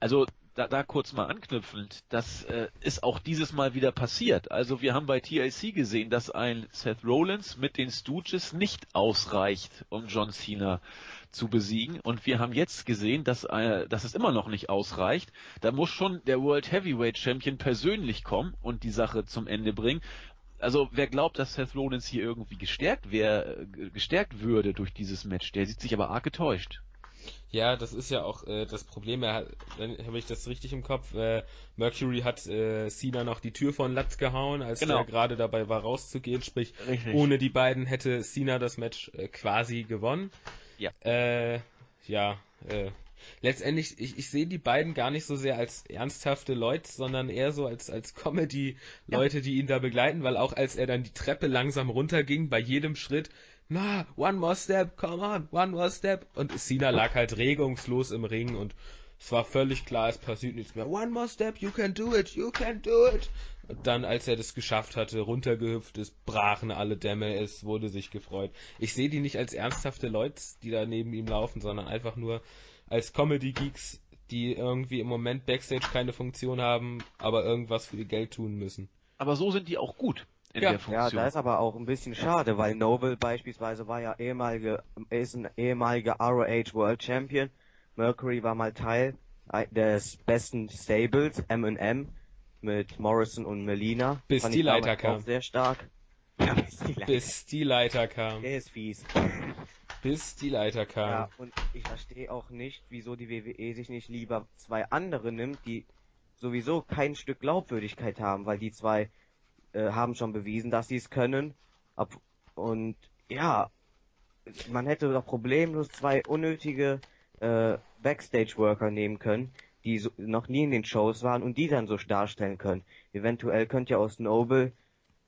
Speaker 1: Also da, da kurz mal anknüpfend, das äh, ist auch dieses Mal wieder passiert. Also wir haben bei TLC gesehen, dass ein Seth Rollins mit den Stooges nicht ausreicht, um John Cena zu besiegen. Und wir haben jetzt gesehen, dass, äh, dass es immer noch nicht ausreicht. Da muss schon der World Heavyweight Champion persönlich kommen und die Sache zum Ende bringen. Also wer glaubt, dass Seth Rollins hier irgendwie gestärkt wäre, äh, gestärkt würde durch dieses Match, der sieht sich aber arg getäuscht.
Speaker 2: Ja, das ist ja auch äh, das Problem. Er hat, habe ich das richtig im Kopf. Äh, Mercury hat äh, Cena noch die Tür von Latz gehauen, als genau. er gerade dabei war rauszugehen. Sprich, richtig. ohne die beiden hätte Cena das Match äh, quasi gewonnen.
Speaker 1: Ja.
Speaker 2: Äh, ja, äh, letztendlich, ich, ich sehe die beiden gar nicht so sehr als ernsthafte Leute, sondern eher so als, als Comedy-Leute, ja. die ihn da begleiten, weil auch als er dann die Treppe langsam runterging, bei jedem Schritt, na, one more step, come on, one more step, und Cena lag halt regungslos im Ring und es war völlig klar, es passiert nichts mehr. One more step, you can do it, you can do it. Und dann, als er das geschafft hatte, runtergehüpft ist, brachen alle Dämme, es wurde sich gefreut. Ich sehe die nicht als ernsthafte Leute, die da neben ihm laufen, sondern einfach nur als Comedy-Geeks, die irgendwie im Moment Backstage keine Funktion haben, aber irgendwas für ihr Geld tun müssen.
Speaker 1: Aber so sind die auch gut.
Speaker 3: In ja. der Funktion. ja, da ist aber auch ein bisschen schade, weil Noble beispielsweise war ja ehemalige, ist ein ehemaliger ROH World Champion Mercury war mal Teil des besten Stables, M&M, mit Morrison und Melina.
Speaker 2: Bis die Leiter kam.
Speaker 3: Sehr stark.
Speaker 2: Ja, bis die Leiter, bis die Leiter kam.
Speaker 3: Der ist fies.
Speaker 2: Bis die Leiter kam. Ja,
Speaker 3: und ich verstehe auch nicht, wieso die WWE sich nicht lieber zwei andere nimmt, die sowieso kein Stück Glaubwürdigkeit haben, weil die zwei äh, haben schon bewiesen, dass sie es können. Und ja, man hätte doch problemlos zwei unnötige äh, Backstage-Worker nehmen können, die so, noch nie in den Shows waren und die dann so darstellen können. Eventuell könnte ja aus Noble,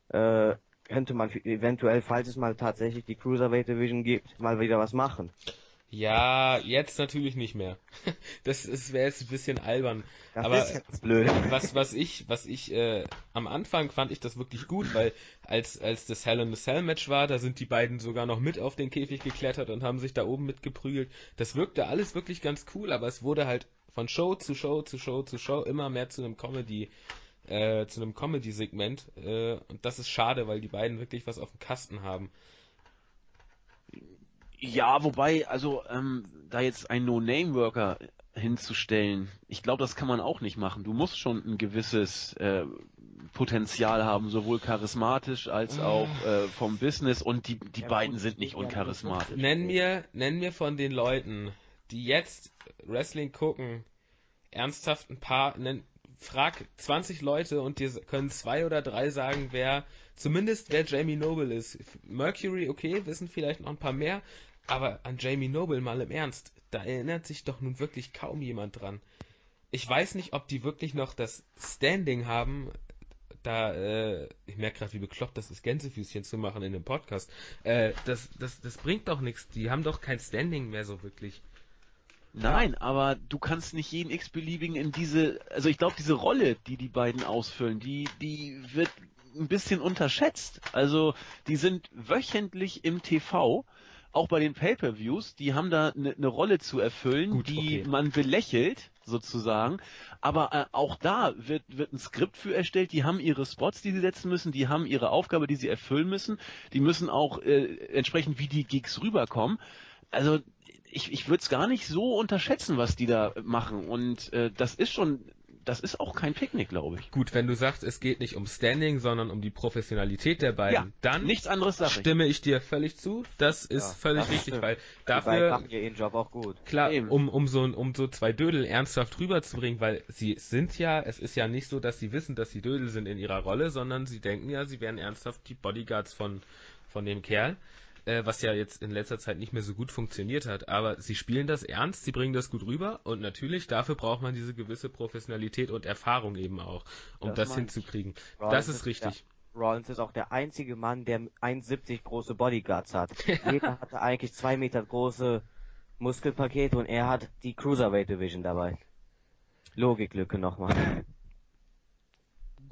Speaker 3: äh, könnte man eventuell, falls es mal tatsächlich die Cruiserweight Division gibt, mal wieder was machen.
Speaker 2: Ja, jetzt natürlich nicht mehr. Das, wäre jetzt ein bisschen albern.
Speaker 3: Das
Speaker 2: aber
Speaker 3: ist jetzt blöd.
Speaker 2: Was, was ich, was ich äh, am Anfang fand ich das wirklich gut, weil als als das Hell in the Cell Match war, da sind die beiden sogar noch mit auf den Käfig geklettert und haben sich da oben mitgeprügelt. Das wirkte alles wirklich ganz cool, aber es wurde halt von Show zu Show zu Show zu Show immer mehr zu einem Comedy äh, zu einem Comedy-Segment äh, und das ist schade, weil die beiden wirklich was auf dem Kasten haben.
Speaker 1: Ja, wobei, also ähm, da jetzt ein No-Name-Worker hinzustellen, ich glaube, das kann man auch nicht machen. Du musst schon ein gewisses äh, Potenzial haben, sowohl charismatisch als ah. auch äh, vom Business und die, die ja, beiden sind nicht uncharismatisch.
Speaker 2: Nenn mir, nenn mir von den Leuten, die jetzt Wrestling gucken, ernsthaft ein paar, nenn, frag 20 Leute und dir können zwei oder drei sagen, wer, zumindest wer Jamie Noble ist. Mercury, okay, wissen vielleicht noch ein paar mehr, aber an Jamie Noble mal im Ernst, da erinnert sich doch nun wirklich kaum jemand dran. Ich weiß nicht, ob die wirklich noch das Standing haben, da, äh, ich merke gerade, wie bekloppt das ist, Gänsefüßchen zu machen in dem Podcast. Äh, das, das, das bringt doch nichts. Die haben doch kein Standing mehr so wirklich.
Speaker 1: Nein, ja. aber du kannst nicht jeden x-beliebigen in diese, also ich glaube, diese Rolle, die die beiden ausfüllen, die, die wird ein bisschen unterschätzt. Also, die sind wöchentlich im TV auch bei den Pay-per-Views, die haben da eine ne Rolle zu erfüllen, Gut, die okay. man belächelt, sozusagen. Aber äh, auch da wird, wird ein Skript für erstellt. Die haben ihre Spots, die sie setzen müssen. Die haben ihre Aufgabe, die sie erfüllen müssen. Die müssen auch äh, entsprechend, wie die Gigs rüberkommen. Also ich, ich würde es gar nicht so unterschätzen, was die da machen. Und äh, das ist schon das ist auch kein Picknick, glaube ich.
Speaker 2: Gut, wenn du sagst, es geht nicht um Standing, sondern um die Professionalität der beiden, ja, dann
Speaker 1: nichts anderes sag
Speaker 2: stimme ich dir völlig zu. Das ist ja, völlig das richtig, stimmt. weil dafür
Speaker 3: machen ihr ihren Job auch gut.
Speaker 2: Klar, um um so um so zwei Dödel ernsthaft rüberzubringen, weil sie sind ja, es ist ja nicht so, dass sie wissen, dass sie Dödel sind in ihrer Rolle, sondern sie denken ja, sie wären ernsthaft die Bodyguards von von dem Kerl äh, was ja jetzt in letzter Zeit nicht mehr so gut funktioniert hat. Aber sie spielen das ernst, sie bringen das gut rüber und natürlich dafür braucht man diese gewisse Professionalität und Erfahrung eben auch, um das, das hinzukriegen. das ist richtig.
Speaker 3: Ja. Rollins ist auch der einzige Mann, der 1,70 große Bodyguards hat. Jeder hatte eigentlich zwei Meter große Muskelpakete und er hat die Cruiserweight Division dabei. Logiklücke nochmal.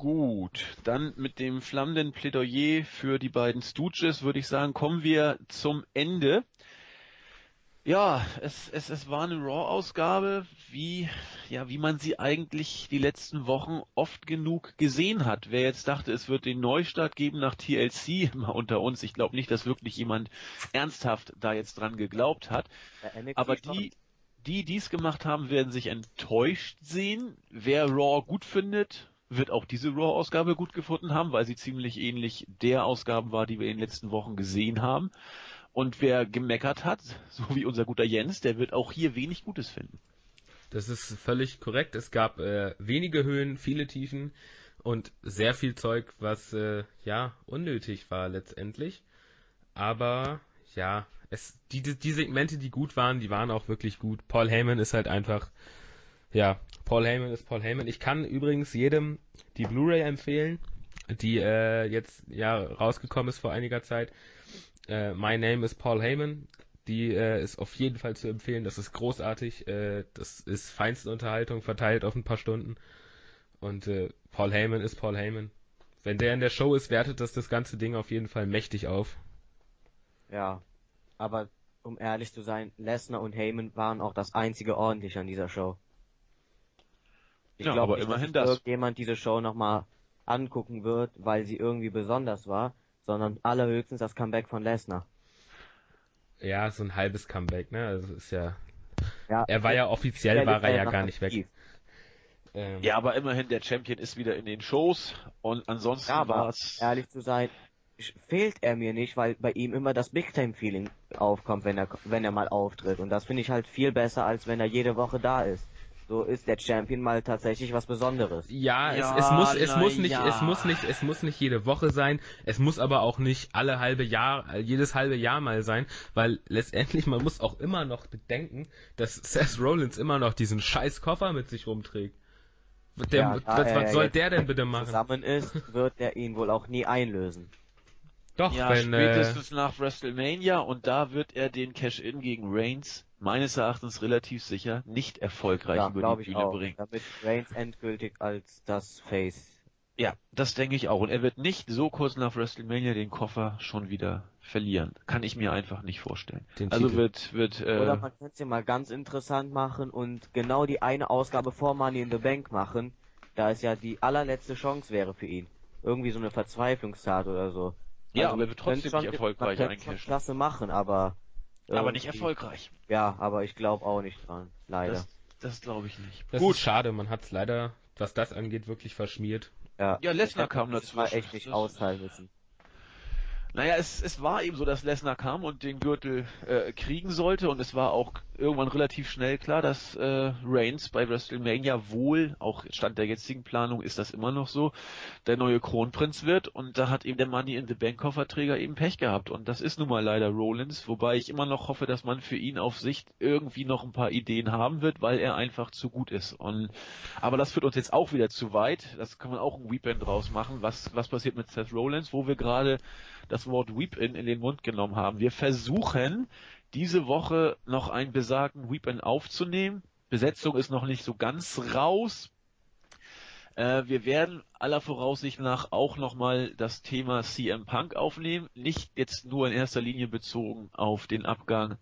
Speaker 1: Gut, dann mit dem flammenden Plädoyer für die beiden Stooges würde ich sagen, kommen wir zum Ende. Ja, es, es, es war eine Raw-Ausgabe, wie, ja, wie man sie eigentlich die letzten Wochen oft genug gesehen hat. Wer jetzt dachte, es wird den Neustart geben nach TLC, mal unter uns, ich glaube nicht, dass wirklich jemand ernsthaft da jetzt dran geglaubt hat. Aber die, die dies gemacht haben, werden sich enttäuscht sehen. Wer Raw gut findet, wird auch diese Raw-Ausgabe gut gefunden haben, weil sie ziemlich ähnlich der Ausgaben war, die wir in den letzten Wochen gesehen haben. Und wer gemeckert hat, so wie unser guter Jens, der wird auch hier wenig Gutes finden.
Speaker 2: Das ist völlig korrekt. Es gab äh, wenige Höhen, viele Tiefen und sehr viel Zeug, was äh, ja unnötig war letztendlich. Aber ja, es die, die Segmente, die gut waren, die waren auch wirklich gut. Paul Heyman ist halt einfach ja, Paul Heyman ist Paul Heyman. Ich kann übrigens jedem die Blu-ray empfehlen, die äh, jetzt ja rausgekommen ist vor einiger Zeit. Äh, My Name is Paul Heyman. Die äh, ist auf jeden Fall zu empfehlen. Das ist großartig. Äh, das ist feinste Unterhaltung verteilt auf ein paar Stunden. Und äh, Paul Heyman ist Paul Heyman. Wenn der in der Show ist, wertet das das ganze Ding auf jeden Fall mächtig auf.
Speaker 3: Ja, aber um ehrlich zu sein, Lesnar und Heyman waren auch das einzige ordentliche an dieser Show. Ich ja, glaube nicht, immerhin dass das. irgendjemand diese Show nochmal angucken wird, weil sie irgendwie besonders war, sondern allerhöchstens das Comeback von Lesnar.
Speaker 2: Ja, so ein halbes Comeback, ne? Also ist ja. ja er war ja offiziell war er ja gar nicht weg.
Speaker 1: Ähm, ja, aber immerhin der Champion ist wieder in den Shows und ansonsten ja, war es.
Speaker 3: Ehrlich zu sein, fehlt er mir nicht, weil bei ihm immer das Big Time Feeling aufkommt, wenn er wenn er mal auftritt und das finde ich halt viel besser, als wenn er jede Woche da ist so ist der Champion mal tatsächlich was Besonderes.
Speaker 2: Ja, ja es, es, muss, es muss nicht, ja. es muss nicht, es muss nicht jede Woche sein. Es muss aber auch nicht alle halbe Jahr, jedes halbe Jahr mal sein, weil letztendlich man muss auch immer noch bedenken, dass Seth Rollins immer noch diesen scheiß Koffer mit sich rumträgt. Der, ja, was, was soll der denn bitte machen?
Speaker 3: Zusammen ist, wird er ihn wohl auch nie einlösen.
Speaker 1: Doch, ja, wenn, spätestens äh, nach WrestleMania und da wird er den Cash-In gegen Reigns meines Erachtens relativ sicher nicht erfolgreich ja, über die Bühne bringen.
Speaker 3: Damit Reigns endgültig als das Face.
Speaker 1: Ja, das denke ich auch. Und er wird nicht so kurz nach WrestleMania den Koffer schon wieder verlieren. Kann ich mir einfach nicht vorstellen. Den also Titel. wird, wird, äh,
Speaker 3: Oder man könnte es ja mal ganz interessant machen und genau die eine Ausgabe vor Money in the Bank machen, da es ja die allerletzte Chance wäre für ihn. Irgendwie so eine Verzweiflungstat oder so.
Speaker 1: Ja, also aber er wird trotzdem nicht erfolgreich
Speaker 3: man Klasse machen, aber
Speaker 1: aber nicht erfolgreich.
Speaker 3: Ja, aber ich glaube auch nicht dran. Leider.
Speaker 1: Das, das glaube ich nicht.
Speaker 2: Das Gut. ist schade, man hat es leider, was das angeht, wirklich verschmiert.
Speaker 1: Ja, ja Lesnar kam dazu.
Speaker 3: Mal echt nicht austeilen müssen.
Speaker 1: Naja, es, es war eben so, dass Lesnar kam und den Gürtel äh, kriegen sollte und es war auch irgendwann relativ schnell klar, dass äh, Reigns bei WrestleMania wohl, auch Stand der jetzigen Planung ist das immer noch so, der neue Kronprinz wird. Und da hat eben der Money in the Bank Kofferträger eben Pech gehabt. Und das ist nun mal leider Rollins, wobei ich immer noch hoffe, dass man für ihn auf Sicht irgendwie noch ein paar Ideen haben wird, weil er einfach zu gut ist. Und aber das führt uns jetzt auch wieder zu weit, das kann man auch ein Weekend draus machen, was was passiert mit Seth Rollins, wo wir gerade das Wort Weep-In in den Mund genommen haben. Wir versuchen diese Woche noch einen besagten Weep-In aufzunehmen. Besetzung ist noch nicht so ganz raus. Äh, wir werden aller Voraussicht nach auch nochmal das Thema CM Punk aufnehmen. Nicht jetzt nur in erster Linie bezogen auf den Abgang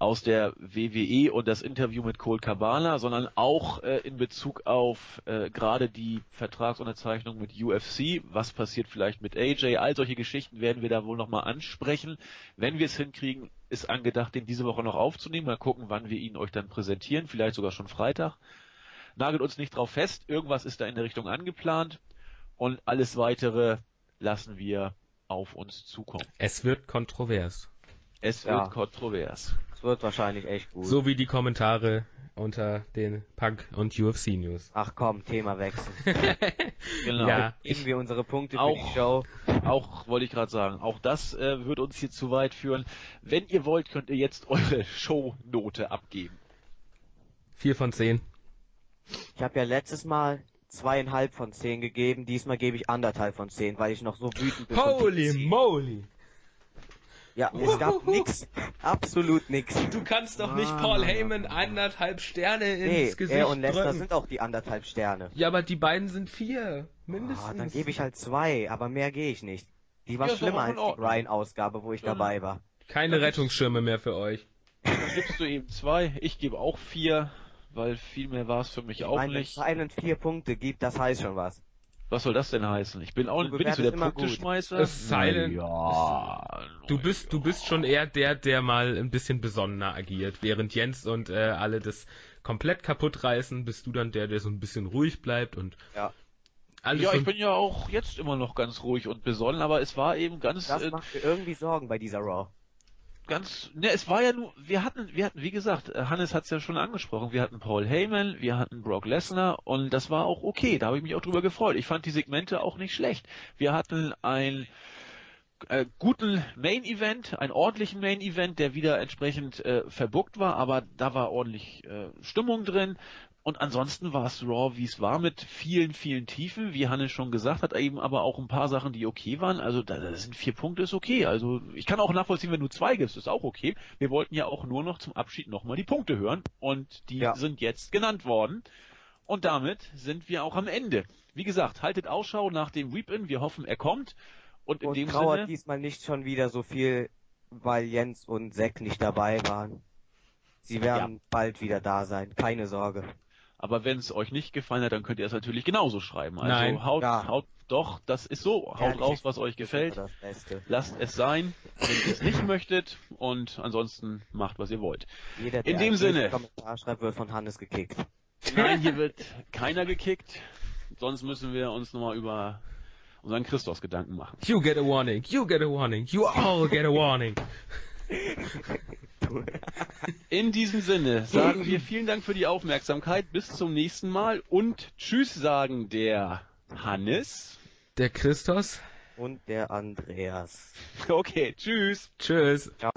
Speaker 1: aus der WWE und das Interview mit Cole Cabana, sondern auch äh, in Bezug auf äh, gerade die Vertragsunterzeichnung mit UFC. Was passiert vielleicht mit AJ? All solche Geschichten werden wir da wohl nochmal ansprechen. Wenn wir es hinkriegen, ist angedacht, den diese Woche noch aufzunehmen. Mal gucken, wann wir ihn euch dann präsentieren. Vielleicht sogar schon Freitag. Nagelt uns nicht drauf fest. Irgendwas ist da in der Richtung angeplant. Und alles weitere lassen wir auf uns zukommen.
Speaker 2: Es wird kontrovers.
Speaker 1: Es
Speaker 3: Ja.
Speaker 1: wird kontrovers.
Speaker 3: Wird wahrscheinlich echt gut.
Speaker 2: So wie die Kommentare unter den Punk und UFC News.
Speaker 3: Ach komm, Thema wechseln.
Speaker 1: Genau.
Speaker 2: Ja,
Speaker 3: Geben wir unsere Punkte für
Speaker 1: Auch-
Speaker 3: die Show.
Speaker 1: Auch wollte ich gerade sagen, auch das äh, wird uns hier zu weit führen. Wenn ihr wollt, könnt ihr jetzt eure Shownote abgeben.
Speaker 2: Vier von zehn.
Speaker 3: Ich habe ja letztes Mal zweieinhalb von zehn gegeben. Diesmal gebe ich anderthalb von zehn, weil ich noch so wütend bin. DC.
Speaker 2: moly!
Speaker 3: Ja, es gab nix. Absolut nix.
Speaker 2: Du kannst doch
Speaker 3: nicht Paul Heyman
Speaker 2: anderthalb Sterne
Speaker 3: Nee, er und Lester sind auch die anderthalb Sterne.
Speaker 2: Ja, aber die beiden sind vier.
Speaker 3: Ah, dann gebe ich halt zwei, aber mehr gehe ich nicht. Die war
Speaker 1: Ja,
Speaker 3: schlimmer als die. Ryan-Ausgabe, wo ich
Speaker 1: Dann-
Speaker 3: dabei war.
Speaker 2: Keine Rettungsschirme mehr für euch.
Speaker 1: Dann gibst du eben zwei, ich gebe auch vier, weil viel mehr war es für mich auch
Speaker 3: Wenn
Speaker 1: nicht.
Speaker 3: es Silent vier Punkte gibt, das heißt schon was.
Speaker 1: Was soll das denn heißen? Ich bin auch
Speaker 3: Du
Speaker 1: bin ich so der. Punkteschmeißer.
Speaker 2: Es Silent-
Speaker 1: ja,
Speaker 2: Du bist, du bist schon eher der, der mal ein bisschen besonnener agiert. Während Jens und äh, alle das komplett kaputt reißen, bist du dann der, der so ein bisschen ruhig bleibt und
Speaker 3: Ja.
Speaker 2: alles
Speaker 1: Ja, ich bin ja auch jetzt immer noch ganz ruhig und besonnen, aber es war eben ganz
Speaker 3: Das
Speaker 1: äh,
Speaker 3: macht mir irgendwie Sorgen bei dieser Raw.
Speaker 1: Ganz, ne, es war ja nur, wir hatten, wir hatten, wie gesagt, äh, Hannes hat es ja schon angesprochen, wir hatten Paul Heyman, wir hatten Brock Lesnar und das war auch okay, da habe ich mich auch drüber gefreut. Ich fand die Segmente auch nicht schlecht. Wir hatten ein äh, guten Main Event, einen ordentlichen Main Event, der wieder entsprechend äh, verbuckt war, aber da war ordentlich äh, Stimmung drin. Und ansonsten war es Raw, wie es war, mit vielen, vielen Tiefen, wie Hannes schon gesagt hat, eben aber auch ein paar Sachen, die okay waren. Also da, sind vier Punkte, ist okay. Also ich kann auch nachvollziehen, wenn du zwei gibst, ist auch okay. Wir wollten ja auch nur noch zum Abschied nochmal die Punkte hören und die
Speaker 3: Ja.
Speaker 1: sind jetzt genannt worden. Und damit sind wir auch am Ende. Wie gesagt, haltet Ausschau nach dem Weep-In. Wir hoffen, er kommt. Und in
Speaker 3: Und
Speaker 1: dem
Speaker 3: trauert
Speaker 1: Sinne,
Speaker 3: diesmal nicht schon wieder so viel, weil Jens und Zack nicht dabei waren. Sie werden bald wieder da sein, keine Sorge.
Speaker 1: Aber wenn es euch nicht gefallen hat, dann könnt ihr es natürlich genauso schreiben. Also
Speaker 2: Nein.
Speaker 1: haut,
Speaker 3: Ja.
Speaker 1: haut doch, das ist so. Haut
Speaker 3: Ehrlich,
Speaker 1: raus, was euch gefällt.
Speaker 3: Das Beste.
Speaker 1: Lasst es sein, wenn ihr es nicht möchtet. Und ansonsten macht, was ihr wollt.
Speaker 3: Jeder, der
Speaker 1: In dem Sinne.
Speaker 3: Kommentar schreibt, wird von Hannes gekickt.
Speaker 1: Nein, hier wird keiner gekickt. Sonst müssen wir uns nochmal über unseren Christus Gedanken machen.
Speaker 2: You get a warning, you get a warning, you all get a warning.
Speaker 1: In diesem Sinne sagen wir vielen Dank für die Aufmerksamkeit. Bis zum nächsten Mal und Tschüss sagen der Hannes.
Speaker 2: Der Christos.
Speaker 3: Und der Andreas.
Speaker 1: Okay, tschüss.
Speaker 2: Tschüss.
Speaker 3: Ciao.